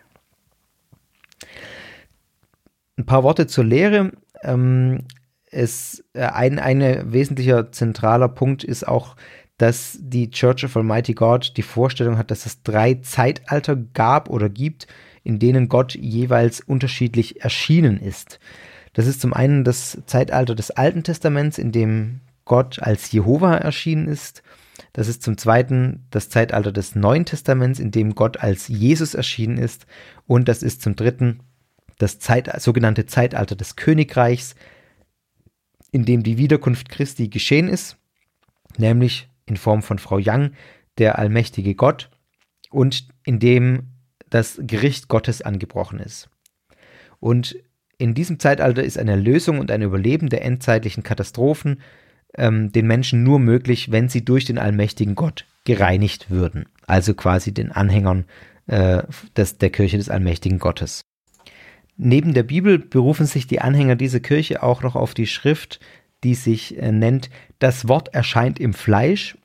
Ein paar Worte zur Lehre. Ähm, es, äh, ein eine wesentlicher zentraler Punkt ist auch, dass die Church of Almighty God die Vorstellung hat, dass es drei Zeitalter gab oder gibt, in denen Gott jeweils unterschiedlich erschienen ist. Das ist zum einen das Zeitalter des Alten Testaments, in dem Gott als Jehova erschienen ist. Das ist zum zweiten das Zeitalter des Neuen Testaments, in dem Gott als Jesus erschienen ist. Und das ist zum dritten das Zeit, sogenannte Zeitalter des Königreichs, in dem die Wiederkunft Christi geschehen ist, nämlich in Form von Frau Young, der allmächtige Gott, und in dem das Gericht Gottes angebrochen ist. Und in diesem Zeitalter ist eine Lösung und ein Überleben der endzeitlichen Katastrophen ähm, den Menschen nur möglich, wenn sie durch den allmächtigen Gott gereinigt würden. Also quasi den Anhängern äh, des, der Kirche des allmächtigen Gottes. Neben der Bibel berufen sich die Anhänger dieser Kirche auch noch auf die Schrift, die sich äh, nennt Das Wort erscheint im Fleisch.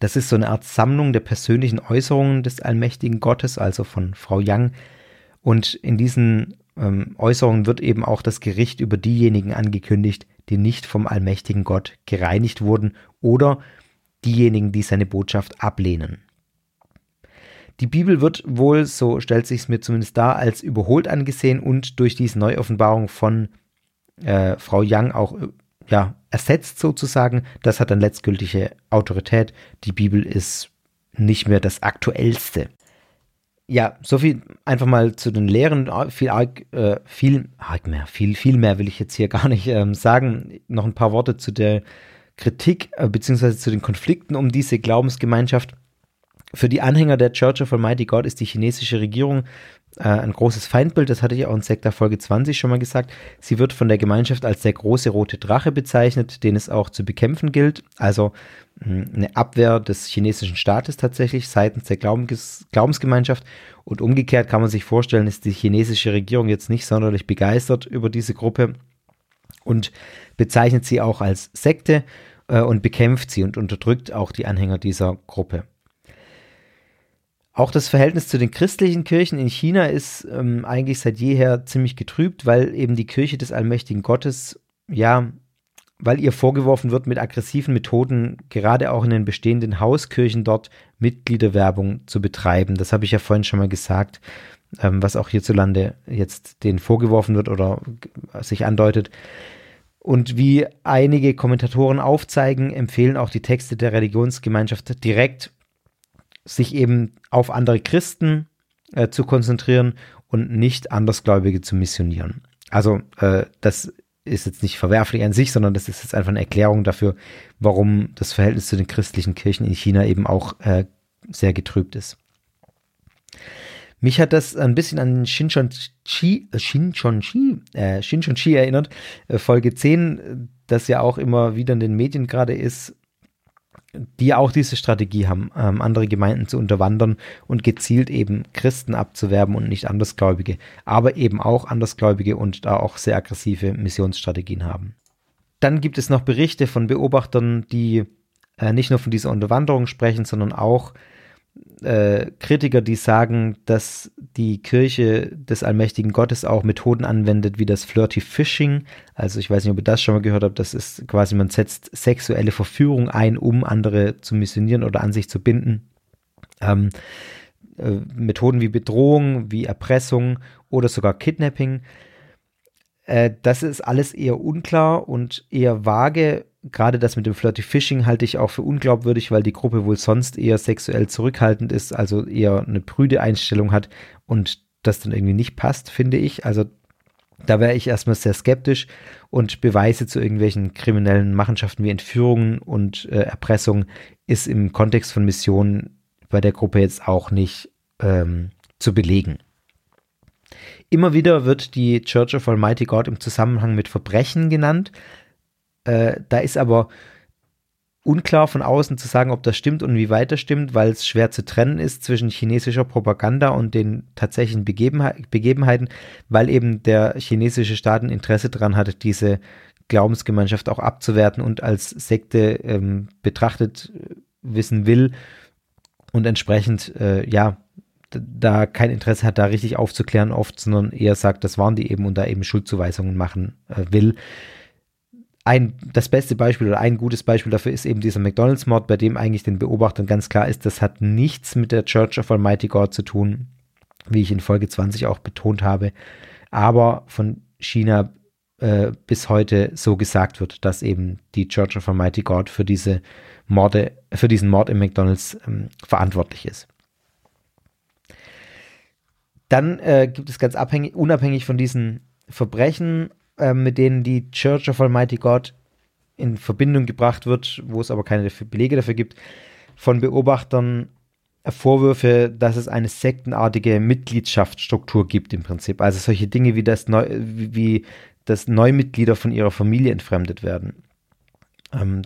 Das ist so eine Art Sammlung der persönlichen Äußerungen des allmächtigen Gottes, also von Frau Young. Und in diesen ähm, Äußerungen wird eben auch das Gericht über diejenigen angekündigt, die nicht vom allmächtigen Gott gereinigt wurden oder diejenigen, die seine Botschaft ablehnen. Die Bibel wird wohl, so stellt sich es mir zumindest dar, als überholt angesehen und durch diese Neuoffenbarung von äh, Frau Young auch äh, ja, ersetzt sozusagen. Das hat dann letztgültige Autorität. Die Bibel ist nicht mehr das Aktuellste. Ja, so viel einfach mal zu den Lehren. Viel, äh, viel, mehr, viel, viel mehr will ich jetzt hier gar nicht ähm, sagen. Noch ein paar Worte zu der Kritik äh, beziehungsweise zu den Konflikten um diese Glaubensgemeinschaft. Für die Anhänger der Church of Almighty God ist die chinesische Regierung äh, ein großes Feindbild, das hatte ich auch in Sektor Folge 20 schon mal gesagt. Sie wird von der Gemeinschaft als der große rote Drache bezeichnet, den es auch zu bekämpfen gilt. Also hm, eine Abwehr des chinesischen Staates tatsächlich seitens der Glaubens Glaubensgemeinschaft. Und umgekehrt kann man sich vorstellen, ist die chinesische Regierung jetzt nicht sonderlich begeistert über diese Gruppe und bezeichnet sie auch als Sekte äh, und bekämpft sie und unterdrückt auch die Anhänger dieser Gruppe. Auch das Verhältnis zu den christlichen Kirchen in China ist ähm, eigentlich seit jeher ziemlich getrübt, weil eben die Kirche des allmächtigen Gottes, ja, weil ihr vorgeworfen wird, mit aggressiven Methoden gerade auch in den bestehenden Hauskirchen dort Mitgliederwerbung zu betreiben. Das habe ich ja vorhin schon mal gesagt, ähm, was auch hierzulande jetzt denen vorgeworfen wird oder sich andeutet. Und wie einige Kommentatoren aufzeigen, empfehlen auch die Texte der Religionsgemeinschaft direkt sich eben auf andere Christen äh, zu konzentrieren und nicht Andersgläubige zu missionieren. Also äh, das ist jetzt nicht verwerflich an sich, sondern das ist jetzt einfach eine Erklärung dafür, warum das Verhältnis zu den christlichen Kirchen in China eben auch äh, sehr getrübt ist. Mich hat das ein bisschen an Shinchon-Chi äh, Shinchon äh, erinnert, äh, Folge 10, das ja auch immer wieder in den Medien gerade ist, die auch diese Strategie haben, ähm, andere Gemeinden zu unterwandern und gezielt eben Christen abzuwerben und nicht Andersgläubige, aber eben auch Andersgläubige und da auch sehr aggressive Missionsstrategien haben. Dann gibt es noch Berichte von Beobachtern, die äh, nicht nur von dieser Unterwanderung sprechen, sondern auch äh, Kritiker, die sagen, dass die Kirche des allmächtigen Gottes auch Methoden anwendet wie das Flirty Fishing. Also ich weiß nicht, ob ihr das schon mal gehört habt. Das ist quasi, man setzt sexuelle Verführung ein, um andere zu missionieren oder an sich zu binden. Ähm, äh, Methoden wie Bedrohung, wie Erpressung oder sogar Kidnapping. Äh, das ist alles eher unklar und eher vage gerade das mit dem Flirty Fishing halte ich auch für unglaubwürdig, weil die Gruppe wohl sonst eher sexuell zurückhaltend ist, also eher eine prüde Einstellung hat und das dann irgendwie nicht passt, finde ich. Also da wäre ich erstmal sehr skeptisch und Beweise zu irgendwelchen kriminellen Machenschaften wie Entführungen und äh, Erpressung ist im Kontext von Missionen bei der Gruppe jetzt auch nicht ähm, zu belegen. Immer wieder wird die Church of Almighty God im Zusammenhang mit Verbrechen genannt. Äh, da ist aber unklar von außen zu sagen, ob das stimmt und wie weit das stimmt, weil es schwer zu trennen ist zwischen chinesischer Propaganda und den tatsächlichen Begebenheiten, weil eben der chinesische Staat ein Interesse daran hat, diese Glaubensgemeinschaft auch abzuwerten und als Sekte ähm, betrachtet wissen will und entsprechend, äh, ja, da kein Interesse hat, da richtig aufzuklären oft, sondern eher sagt, das waren die eben und da eben Schuldzuweisungen machen äh, will ein, das beste Beispiel oder ein gutes Beispiel dafür ist eben dieser McDonalds-Mord, bei dem eigentlich den Beobachtern ganz klar ist, das hat nichts mit der Church of Almighty God zu tun, wie ich in Folge 20 auch betont habe, aber von China äh, bis heute so gesagt wird, dass eben die Church of Almighty God für diese Morde, für diesen Mord im McDonalds ähm, verantwortlich ist. Dann äh, gibt es ganz abhängig, unabhängig von diesen Verbrechen, äh, mit denen die Church of Almighty God in Verbindung gebracht wird, wo es aber keine Belege dafür gibt, von Beobachtern Vorwürfe, dass es eine sektenartige Mitgliedschaftsstruktur gibt im Prinzip. Also solche Dinge wie das Neu wie, dass Neumitglieder von ihrer Familie entfremdet werden ähm,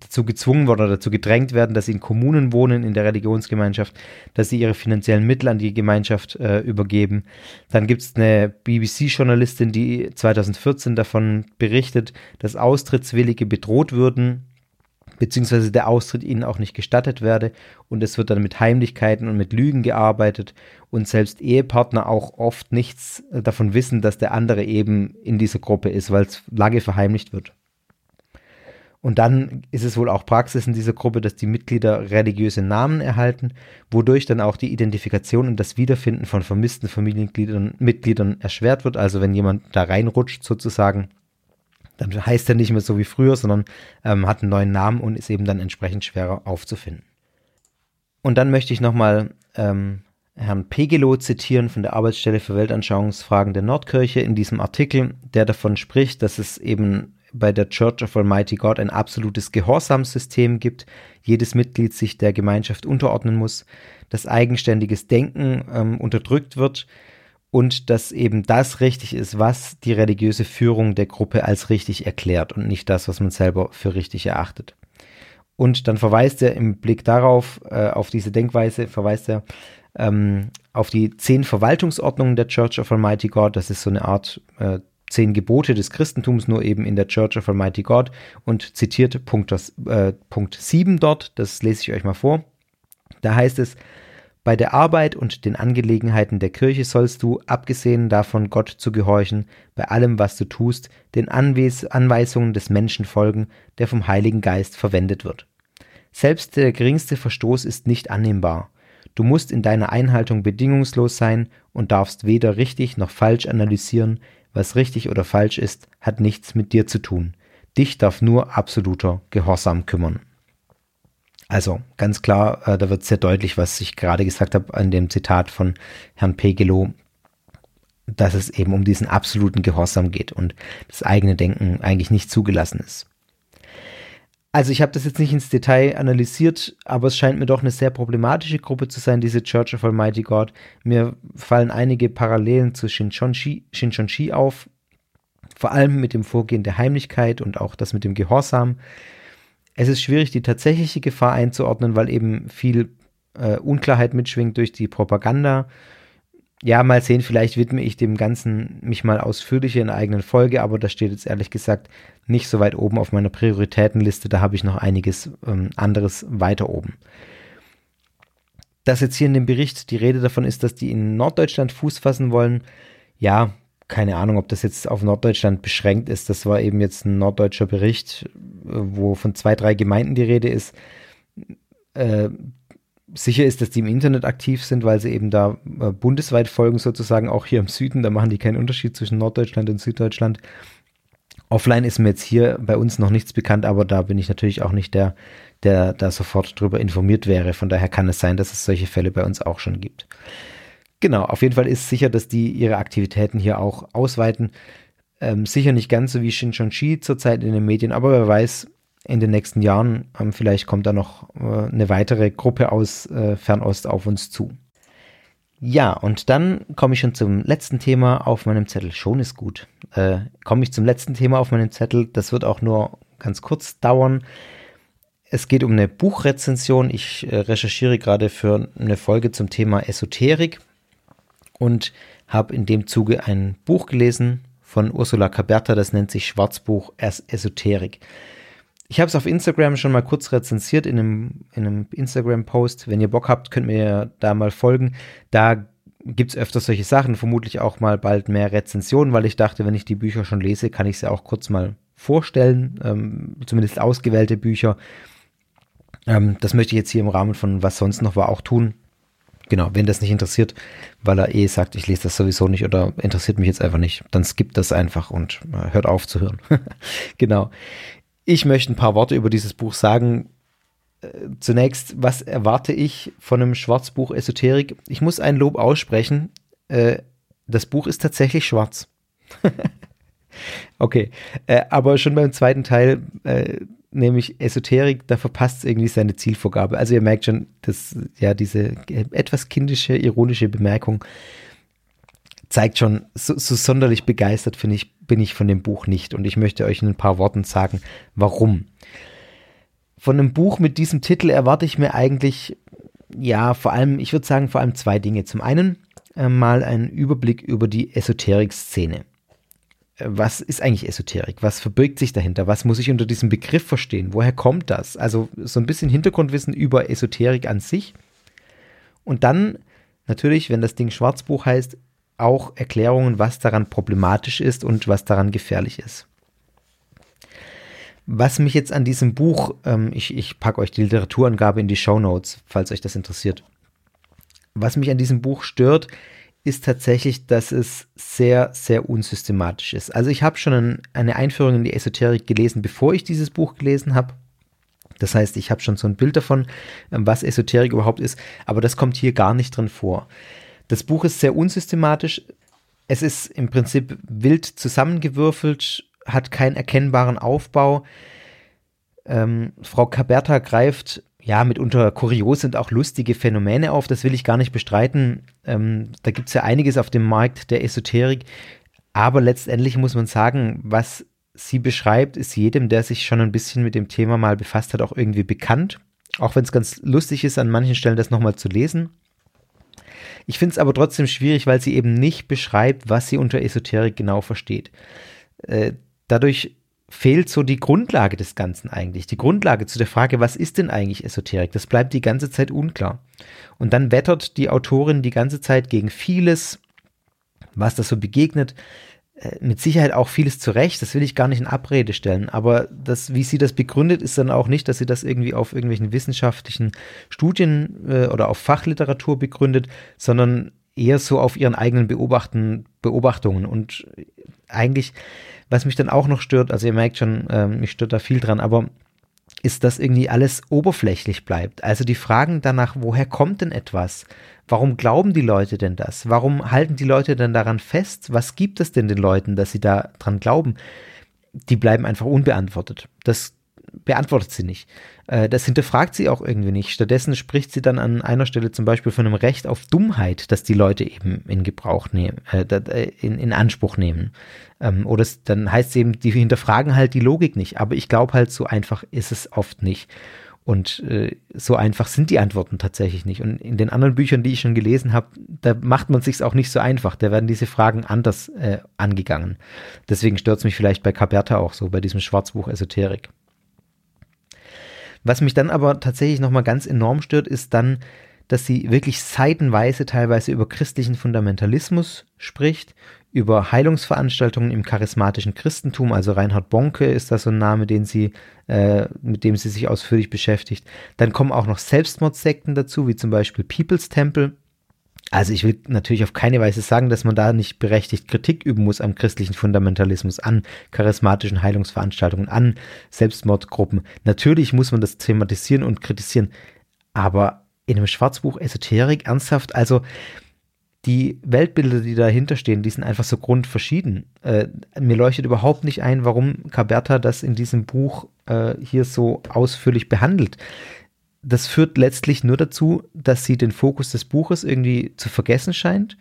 dazu gezwungen worden oder dazu gedrängt werden, dass sie in Kommunen wohnen, in der Religionsgemeinschaft, dass sie ihre finanziellen Mittel an die Gemeinschaft äh, übergeben. Dann gibt es eine BBC-Journalistin, die 2014 davon berichtet, dass Austrittswillige bedroht würden, beziehungsweise der Austritt ihnen auch nicht gestattet werde und es wird dann mit Heimlichkeiten und mit Lügen gearbeitet und selbst Ehepartner auch oft nichts davon wissen, dass der andere eben in dieser Gruppe ist, weil es lange verheimlicht wird. Und dann ist es wohl auch Praxis in dieser Gruppe, dass die Mitglieder religiöse Namen erhalten, wodurch dann auch die Identifikation und das Wiederfinden von vermissten Familienmitgliedern Mitgliedern erschwert wird. Also wenn jemand da reinrutscht sozusagen, dann heißt er nicht mehr so wie früher, sondern ähm, hat einen neuen Namen und ist eben dann entsprechend schwerer aufzufinden. Und dann möchte ich nochmal ähm, Herrn Pegelow zitieren von der Arbeitsstelle für Weltanschauungsfragen der Nordkirche in diesem Artikel, der davon spricht, dass es eben bei der Church of Almighty God ein absolutes Gehorsamssystem gibt, jedes Mitglied sich der Gemeinschaft unterordnen muss, dass eigenständiges Denken ähm, unterdrückt wird und dass eben das richtig ist, was die religiöse Führung der Gruppe als richtig erklärt und nicht das, was man selber für richtig erachtet. Und dann verweist er im Blick darauf, äh, auf diese Denkweise, verweist er ähm, auf die zehn Verwaltungsordnungen der Church of Almighty God. Das ist so eine Art äh, zehn Gebote des Christentums, nur eben in der Church of Almighty God und zitiert Punkt, äh, Punkt 7 dort, das lese ich euch mal vor. Da heißt es, bei der Arbeit und den Angelegenheiten der Kirche sollst du, abgesehen davon Gott zu gehorchen, bei allem, was du tust, den Anwes Anweisungen des Menschen folgen, der vom Heiligen Geist verwendet wird. Selbst der geringste Verstoß ist nicht annehmbar. Du musst in deiner Einhaltung bedingungslos sein und darfst weder richtig noch falsch analysieren, was richtig oder falsch ist, hat nichts mit dir zu tun. Dich darf nur absoluter Gehorsam kümmern. Also ganz klar, äh, da wird sehr deutlich, was ich gerade gesagt habe an dem Zitat von Herrn Pegelow, dass es eben um diesen absoluten Gehorsam geht und das eigene Denken eigentlich nicht zugelassen ist. Also ich habe das jetzt nicht ins Detail analysiert, aber es scheint mir doch eine sehr problematische Gruppe zu sein, diese Church of Almighty God. Mir fallen einige Parallelen zu Shinchonshi, Shinchonshi auf, vor allem mit dem Vorgehen der Heimlichkeit und auch das mit dem Gehorsam. Es ist schwierig, die tatsächliche Gefahr einzuordnen, weil eben viel äh, Unklarheit mitschwingt durch die Propaganda ja, mal sehen, vielleicht widme ich dem Ganzen mich mal ausführlicher in einer eigenen Folge, aber das steht jetzt ehrlich gesagt nicht so weit oben auf meiner Prioritätenliste. Da habe ich noch einiges ähm, anderes weiter oben. Dass jetzt hier in dem Bericht die Rede davon ist, dass die in Norddeutschland Fuß fassen wollen, ja, keine Ahnung, ob das jetzt auf Norddeutschland beschränkt ist. Das war eben jetzt ein norddeutscher Bericht, äh, wo von zwei, drei Gemeinden die Rede ist. Äh, sicher ist, dass die im Internet aktiv sind, weil sie eben da äh, bundesweit folgen, sozusagen auch hier im Süden. Da machen die keinen Unterschied zwischen Norddeutschland und Süddeutschland. Offline ist mir jetzt hier bei uns noch nichts bekannt, aber da bin ich natürlich auch nicht der, der da sofort drüber informiert wäre. Von daher kann es sein, dass es solche Fälle bei uns auch schon gibt. Genau, auf jeden Fall ist sicher, dass die ihre Aktivitäten hier auch ausweiten. Ähm, sicher nicht ganz so wie Shinchonshi zurzeit in den Medien, aber wer weiß, in den nächsten Jahren. Ähm, vielleicht kommt da noch äh, eine weitere Gruppe aus äh, Fernost auf uns zu. Ja, und dann komme ich schon zum letzten Thema auf meinem Zettel. Schon ist gut. Äh, komme ich zum letzten Thema auf meinem Zettel. Das wird auch nur ganz kurz dauern. Es geht um eine Buchrezension. Ich äh, recherchiere gerade für eine Folge zum Thema Esoterik und habe in dem Zuge ein Buch gelesen von Ursula Caberta, das nennt sich Schwarzbuch Esoterik. Ich habe es auf Instagram schon mal kurz rezensiert in einem, in einem Instagram-Post. Wenn ihr Bock habt, könnt mir da mal folgen. Da gibt es öfter solche Sachen, vermutlich auch mal bald mehr Rezensionen, weil ich dachte, wenn ich die Bücher schon lese, kann ich sie auch kurz mal vorstellen, ähm, zumindest ausgewählte Bücher. Ähm, das möchte ich jetzt hier im Rahmen von Was sonst noch war auch tun. genau, wenn das nicht interessiert, weil er eh sagt, ich lese das sowieso nicht oder interessiert mich jetzt einfach nicht, dann skippt das einfach und äh, hört auf zu hören. genau. Ich möchte ein paar Worte über dieses Buch sagen. Äh, zunächst, was erwarte ich von einem Schwarzbuch Esoterik? Ich muss ein Lob aussprechen. Äh, das Buch ist tatsächlich schwarz. okay, äh, aber schon beim zweiten Teil nämlich Esoterik, da verpasst es irgendwie seine Zielvorgabe. Also ihr merkt schon, dass ja diese etwas kindische, ironische Bemerkung zeigt schon, so, so sonderlich begeistert finde ich, bin ich von dem Buch nicht. Und ich möchte euch in ein paar Worten sagen, warum. Von einem Buch mit diesem Titel erwarte ich mir eigentlich, ja, vor allem, ich würde sagen, vor allem zwei Dinge. Zum einen äh, mal einen Überblick über die Esoterik-Szene was ist eigentlich Esoterik? Was verbirgt sich dahinter? Was muss ich unter diesem Begriff verstehen? Woher kommt das? Also so ein bisschen Hintergrundwissen über Esoterik an sich. Und dann natürlich, wenn das Ding Schwarzbuch heißt, auch Erklärungen, was daran problematisch ist und was daran gefährlich ist. Was mich jetzt an diesem Buch, ähm, ich, ich packe euch die Literaturangabe in die Show Notes, falls euch das interessiert. Was mich an diesem Buch stört, ist tatsächlich, dass es sehr, sehr unsystematisch ist. Also ich habe schon ein, eine Einführung in die Esoterik gelesen, bevor ich dieses Buch gelesen habe. Das heißt, ich habe schon so ein Bild davon, ähm, was Esoterik überhaupt ist, aber das kommt hier gar nicht drin vor. Das Buch ist sehr unsystematisch. Es ist im Prinzip wild zusammengewürfelt, hat keinen erkennbaren Aufbau. Ähm, Frau Caberta greift ja, mitunter kuriose und auch lustige Phänomene auf. Das will ich gar nicht bestreiten. Ähm, da gibt es ja einiges auf dem Markt der Esoterik. Aber letztendlich muss man sagen, was sie beschreibt, ist jedem, der sich schon ein bisschen mit dem Thema mal befasst hat, auch irgendwie bekannt. Auch wenn es ganz lustig ist, an manchen Stellen das nochmal zu lesen. Ich finde es aber trotzdem schwierig, weil sie eben nicht beschreibt, was sie unter Esoterik genau versteht. Äh, dadurch fehlt so die Grundlage des Ganzen eigentlich. Die Grundlage zu der Frage, was ist denn eigentlich Esoterik? Das bleibt die ganze Zeit unklar. Und dann wettert die Autorin die ganze Zeit gegen vieles, was das so begegnet. Äh, mit Sicherheit auch vieles zurecht, das will ich gar nicht in Abrede stellen, aber das, wie sie das begründet, ist dann auch nicht, dass sie das irgendwie auf irgendwelchen wissenschaftlichen Studien äh, oder auf Fachliteratur begründet, sondern eher so auf ihren eigenen Beobachten, Beobachtungen. Und eigentlich was mich dann auch noch stört, also ihr merkt schon, ähm, mich stört da viel dran, aber ist, dass irgendwie alles oberflächlich bleibt. Also die Fragen danach, woher kommt denn etwas? Warum glauben die Leute denn das? Warum halten die Leute denn daran fest? Was gibt es denn den Leuten, dass sie da dran glauben? Die bleiben einfach unbeantwortet. Das beantwortet sie nicht. Äh, das hinterfragt sie auch irgendwie nicht. Stattdessen spricht sie dann an einer Stelle zum Beispiel von einem Recht auf Dummheit, das die Leute eben in Gebrauch nehmen, äh, in, in Anspruch nehmen. Ähm, oder es, dann heißt es eben, die hinterfragen halt die Logik nicht. Aber ich glaube halt, so einfach ist es oft nicht. Und äh, so einfach sind die Antworten tatsächlich nicht. Und in den anderen Büchern, die ich schon gelesen habe, da macht man sich auch nicht so einfach. Da werden diese Fragen anders äh, angegangen. Deswegen stört es mich vielleicht bei Caberta auch so, bei diesem Schwarzbuch Esoterik. Was mich dann aber tatsächlich nochmal ganz enorm stört, ist dann, dass sie wirklich seitenweise teilweise über christlichen Fundamentalismus spricht, über Heilungsveranstaltungen im charismatischen Christentum, also Reinhard Bonke ist das so ein Name, den sie, äh, mit dem sie sich ausführlich beschäftigt. Dann kommen auch noch Selbstmordsekten dazu, wie zum Beispiel People's Temple, also ich will natürlich auf keine Weise sagen, dass man da nicht berechtigt Kritik üben muss am christlichen Fundamentalismus, an charismatischen Heilungsveranstaltungen, an Selbstmordgruppen. Natürlich muss man das thematisieren und kritisieren, aber in einem Schwarzbuch Esoterik ernsthaft, also die Weltbilder, die dahinter stehen, die sind einfach so grundverschieden. Äh, mir leuchtet überhaupt nicht ein, warum Caberta das in diesem Buch äh, hier so ausführlich behandelt das führt letztlich nur dazu, dass sie den Fokus des Buches irgendwie zu vergessen scheint.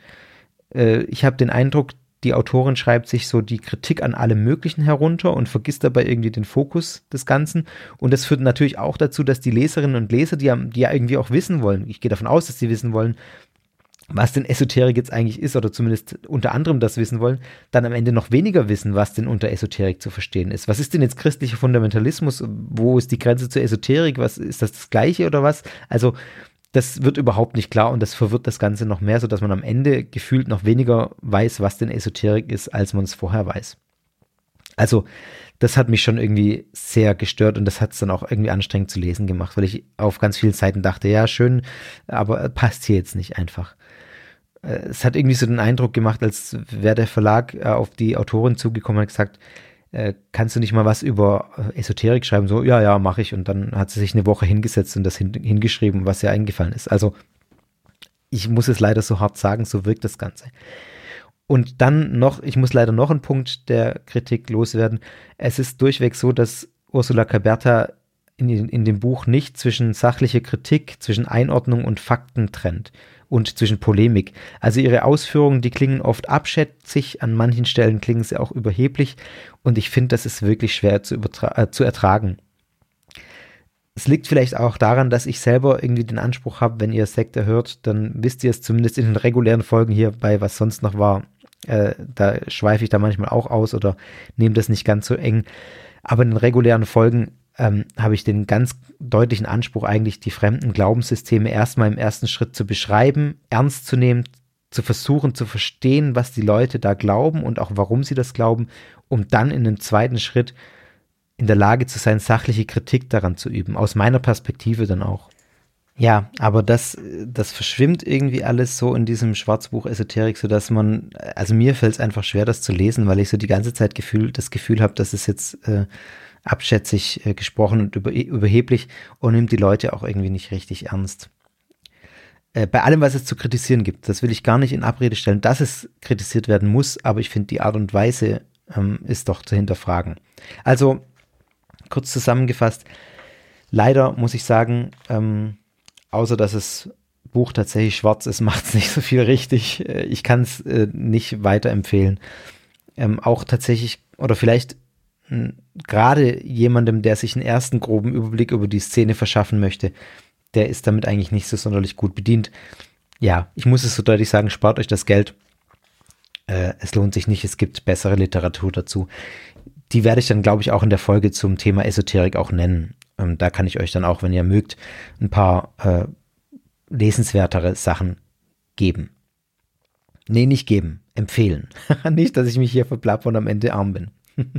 Äh, ich habe den Eindruck, die Autorin schreibt sich so die Kritik an allem Möglichen herunter und vergisst dabei irgendwie den Fokus des Ganzen. Und das führt natürlich auch dazu, dass die Leserinnen und Leser, die ja, die ja irgendwie auch wissen wollen, ich gehe davon aus, dass sie wissen wollen, was denn Esoterik jetzt eigentlich ist oder zumindest unter anderem das wissen wollen, dann am Ende noch weniger wissen, was denn unter Esoterik zu verstehen ist. Was ist denn jetzt christlicher Fundamentalismus? Wo ist die Grenze zur Esoterik? Was ist das das Gleiche oder was? Also das wird überhaupt nicht klar und das verwirrt das Ganze noch mehr, sodass man am Ende gefühlt noch weniger weiß, was denn Esoterik ist, als man es vorher weiß. Also das hat mich schon irgendwie sehr gestört und das hat es dann auch irgendwie anstrengend zu lesen gemacht, weil ich auf ganz vielen Seiten dachte, ja, schön, aber passt hier jetzt nicht einfach. Äh, es hat irgendwie so den Eindruck gemacht, als wäre der Verlag äh, auf die Autorin zugekommen und gesagt, äh, kannst du nicht mal was über Esoterik schreiben? So, ja, ja, mache ich. Und dann hat sie sich eine Woche hingesetzt und das hin, hingeschrieben, was ihr eingefallen ist. Also, ich muss es leider so hart sagen, so wirkt das Ganze. Und dann noch, ich muss leider noch einen Punkt der Kritik loswerden. Es ist durchweg so, dass Ursula Caberta in, in dem Buch nicht zwischen sachlicher Kritik, zwischen Einordnung und Fakten trennt und zwischen Polemik. Also ihre Ausführungen, die klingen oft abschätzig, an manchen Stellen klingen sie auch überheblich und ich finde, das ist wirklich schwer zu, äh, zu ertragen. Es liegt vielleicht auch daran, dass ich selber irgendwie den Anspruch habe, wenn ihr Sekte hört, dann wisst ihr es zumindest in den regulären Folgen hier bei was sonst noch war. Äh, da schweife ich da manchmal auch aus oder nehme das nicht ganz so eng. Aber in den regulären Folgen ähm, habe ich den ganz deutlichen Anspruch, eigentlich die fremden Glaubenssysteme erstmal im ersten Schritt zu beschreiben, ernst zu nehmen, zu versuchen zu verstehen, was die Leute da glauben und auch warum sie das glauben, um dann in einem zweiten Schritt in der Lage zu sein, sachliche Kritik daran zu üben, aus meiner Perspektive dann auch. Ja, aber das, das verschwimmt irgendwie alles so in diesem Schwarzbuch Esoterik, so dass man, also mir fällt es einfach schwer, das zu lesen, weil ich so die ganze Zeit Gefühl, das Gefühl habe, dass es jetzt äh, abschätzig äh, gesprochen und über, überheblich und nimmt die Leute auch irgendwie nicht richtig ernst. Äh, bei allem, was es zu kritisieren gibt, das will ich gar nicht in Abrede stellen, dass es kritisiert werden muss, aber ich finde, die Art und Weise ähm, ist doch zu hinterfragen. Also, kurz zusammengefasst, leider muss ich sagen, ähm, außer dass es Buch tatsächlich schwarz ist, macht es nicht so viel richtig. Äh, ich kann es äh, nicht weiterempfehlen. Ähm, auch tatsächlich, oder vielleicht gerade jemandem, der sich einen ersten groben Überblick über die Szene verschaffen möchte, der ist damit eigentlich nicht so sonderlich gut bedient. Ja, ich muss es so deutlich sagen, spart euch das Geld. Äh, es lohnt sich nicht, es gibt bessere Literatur dazu. Die werde ich dann, glaube ich, auch in der Folge zum Thema Esoterik auch nennen. Ähm, da kann ich euch dann auch, wenn ihr mögt, ein paar äh, lesenswertere Sachen geben. Nee, nicht geben, empfehlen. nicht, dass ich mich hier verplapper und am Ende arm bin.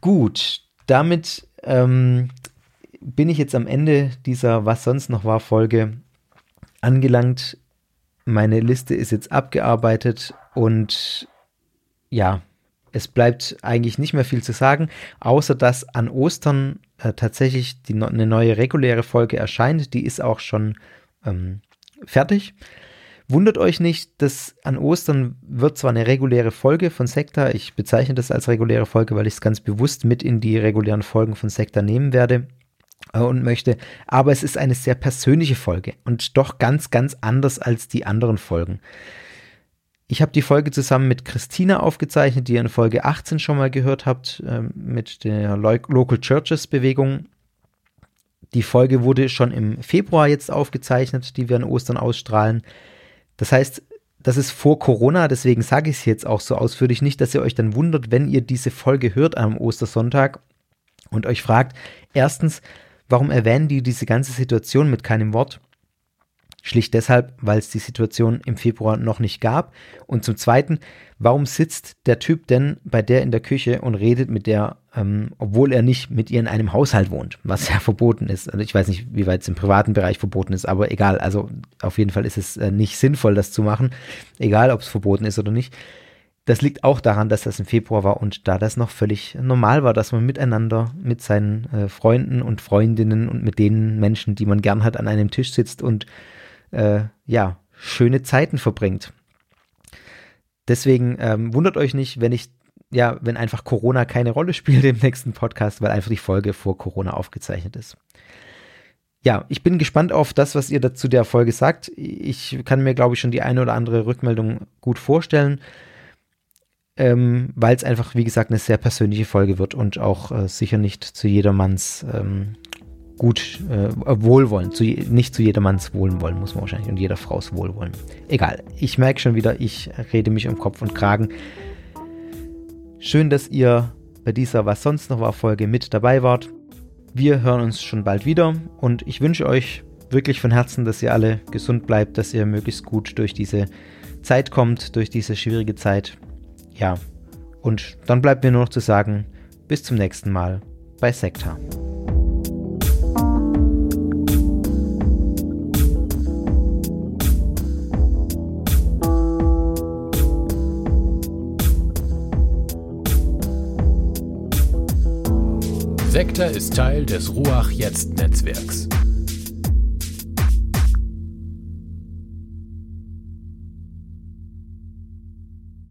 Gut, damit ähm, bin ich jetzt am Ende dieser Was sonst noch war Folge angelangt. Meine Liste ist jetzt abgearbeitet und ja, es bleibt eigentlich nicht mehr viel zu sagen, außer dass an Ostern äh, tatsächlich die, eine neue reguläre Folge erscheint. Die ist auch schon ähm, fertig. Wundert euch nicht, dass an Ostern wird zwar eine reguläre Folge von Sekta, ich bezeichne das als reguläre Folge, weil ich es ganz bewusst mit in die regulären Folgen von Sekta nehmen werde äh, und möchte, aber es ist eine sehr persönliche Folge und doch ganz, ganz anders als die anderen Folgen. Ich habe die Folge zusammen mit Christina aufgezeichnet, die ihr in Folge 18 schon mal gehört habt, äh, mit der Local Churches Bewegung. Die Folge wurde schon im Februar jetzt aufgezeichnet, die wir an Ostern ausstrahlen. Das heißt, das ist vor Corona, deswegen sage ich es jetzt auch so ausführlich nicht, dass ihr euch dann wundert, wenn ihr diese Folge hört am Ostersonntag und euch fragt, erstens, warum erwähnen die diese ganze Situation mit keinem Wort? Schlicht deshalb, weil es die Situation im Februar noch nicht gab. Und zum Zweiten, warum sitzt der Typ denn bei der in der Küche und redet mit der, ähm, obwohl er nicht mit ihr in einem Haushalt wohnt, was ja verboten ist. Also ich weiß nicht, wie weit es im privaten Bereich verboten ist, aber egal. Also auf jeden Fall ist es äh, nicht sinnvoll, das zu machen, egal ob es verboten ist oder nicht. Das liegt auch daran, dass das im Februar war und da das noch völlig normal war, dass man miteinander mit seinen äh, Freunden und Freundinnen und mit den Menschen, die man gern hat, an einem Tisch sitzt und äh, ja, schöne Zeiten verbringt. Deswegen ähm, wundert euch nicht, wenn ich, ja, wenn einfach Corona keine Rolle spielt im nächsten Podcast, weil einfach die Folge vor Corona aufgezeichnet ist. Ja, ich bin gespannt auf das, was ihr dazu der Folge sagt. Ich kann mir, glaube ich, schon die eine oder andere Rückmeldung gut vorstellen, ähm, weil es einfach, wie gesagt, eine sehr persönliche Folge wird und auch äh, sicher nicht zu jedermanns ähm, gut äh, wohlwollen, zu, nicht zu jedermanns Wohlwollen muss man wahrscheinlich und jeder Frau's Wohlwollen. Egal, ich merke schon wieder, ich rede mich um Kopf und Kragen. Schön, dass ihr bei dieser Was sonst noch war Folge mit dabei wart. Wir hören uns schon bald wieder und ich wünsche euch wirklich von Herzen, dass ihr alle gesund bleibt, dass ihr möglichst gut durch diese Zeit kommt, durch diese schwierige Zeit. Ja, Und dann bleibt mir nur noch zu sagen, bis zum nächsten Mal bei Sekta. Sekta ist Teil des Ruach Jetzt Netzwerks.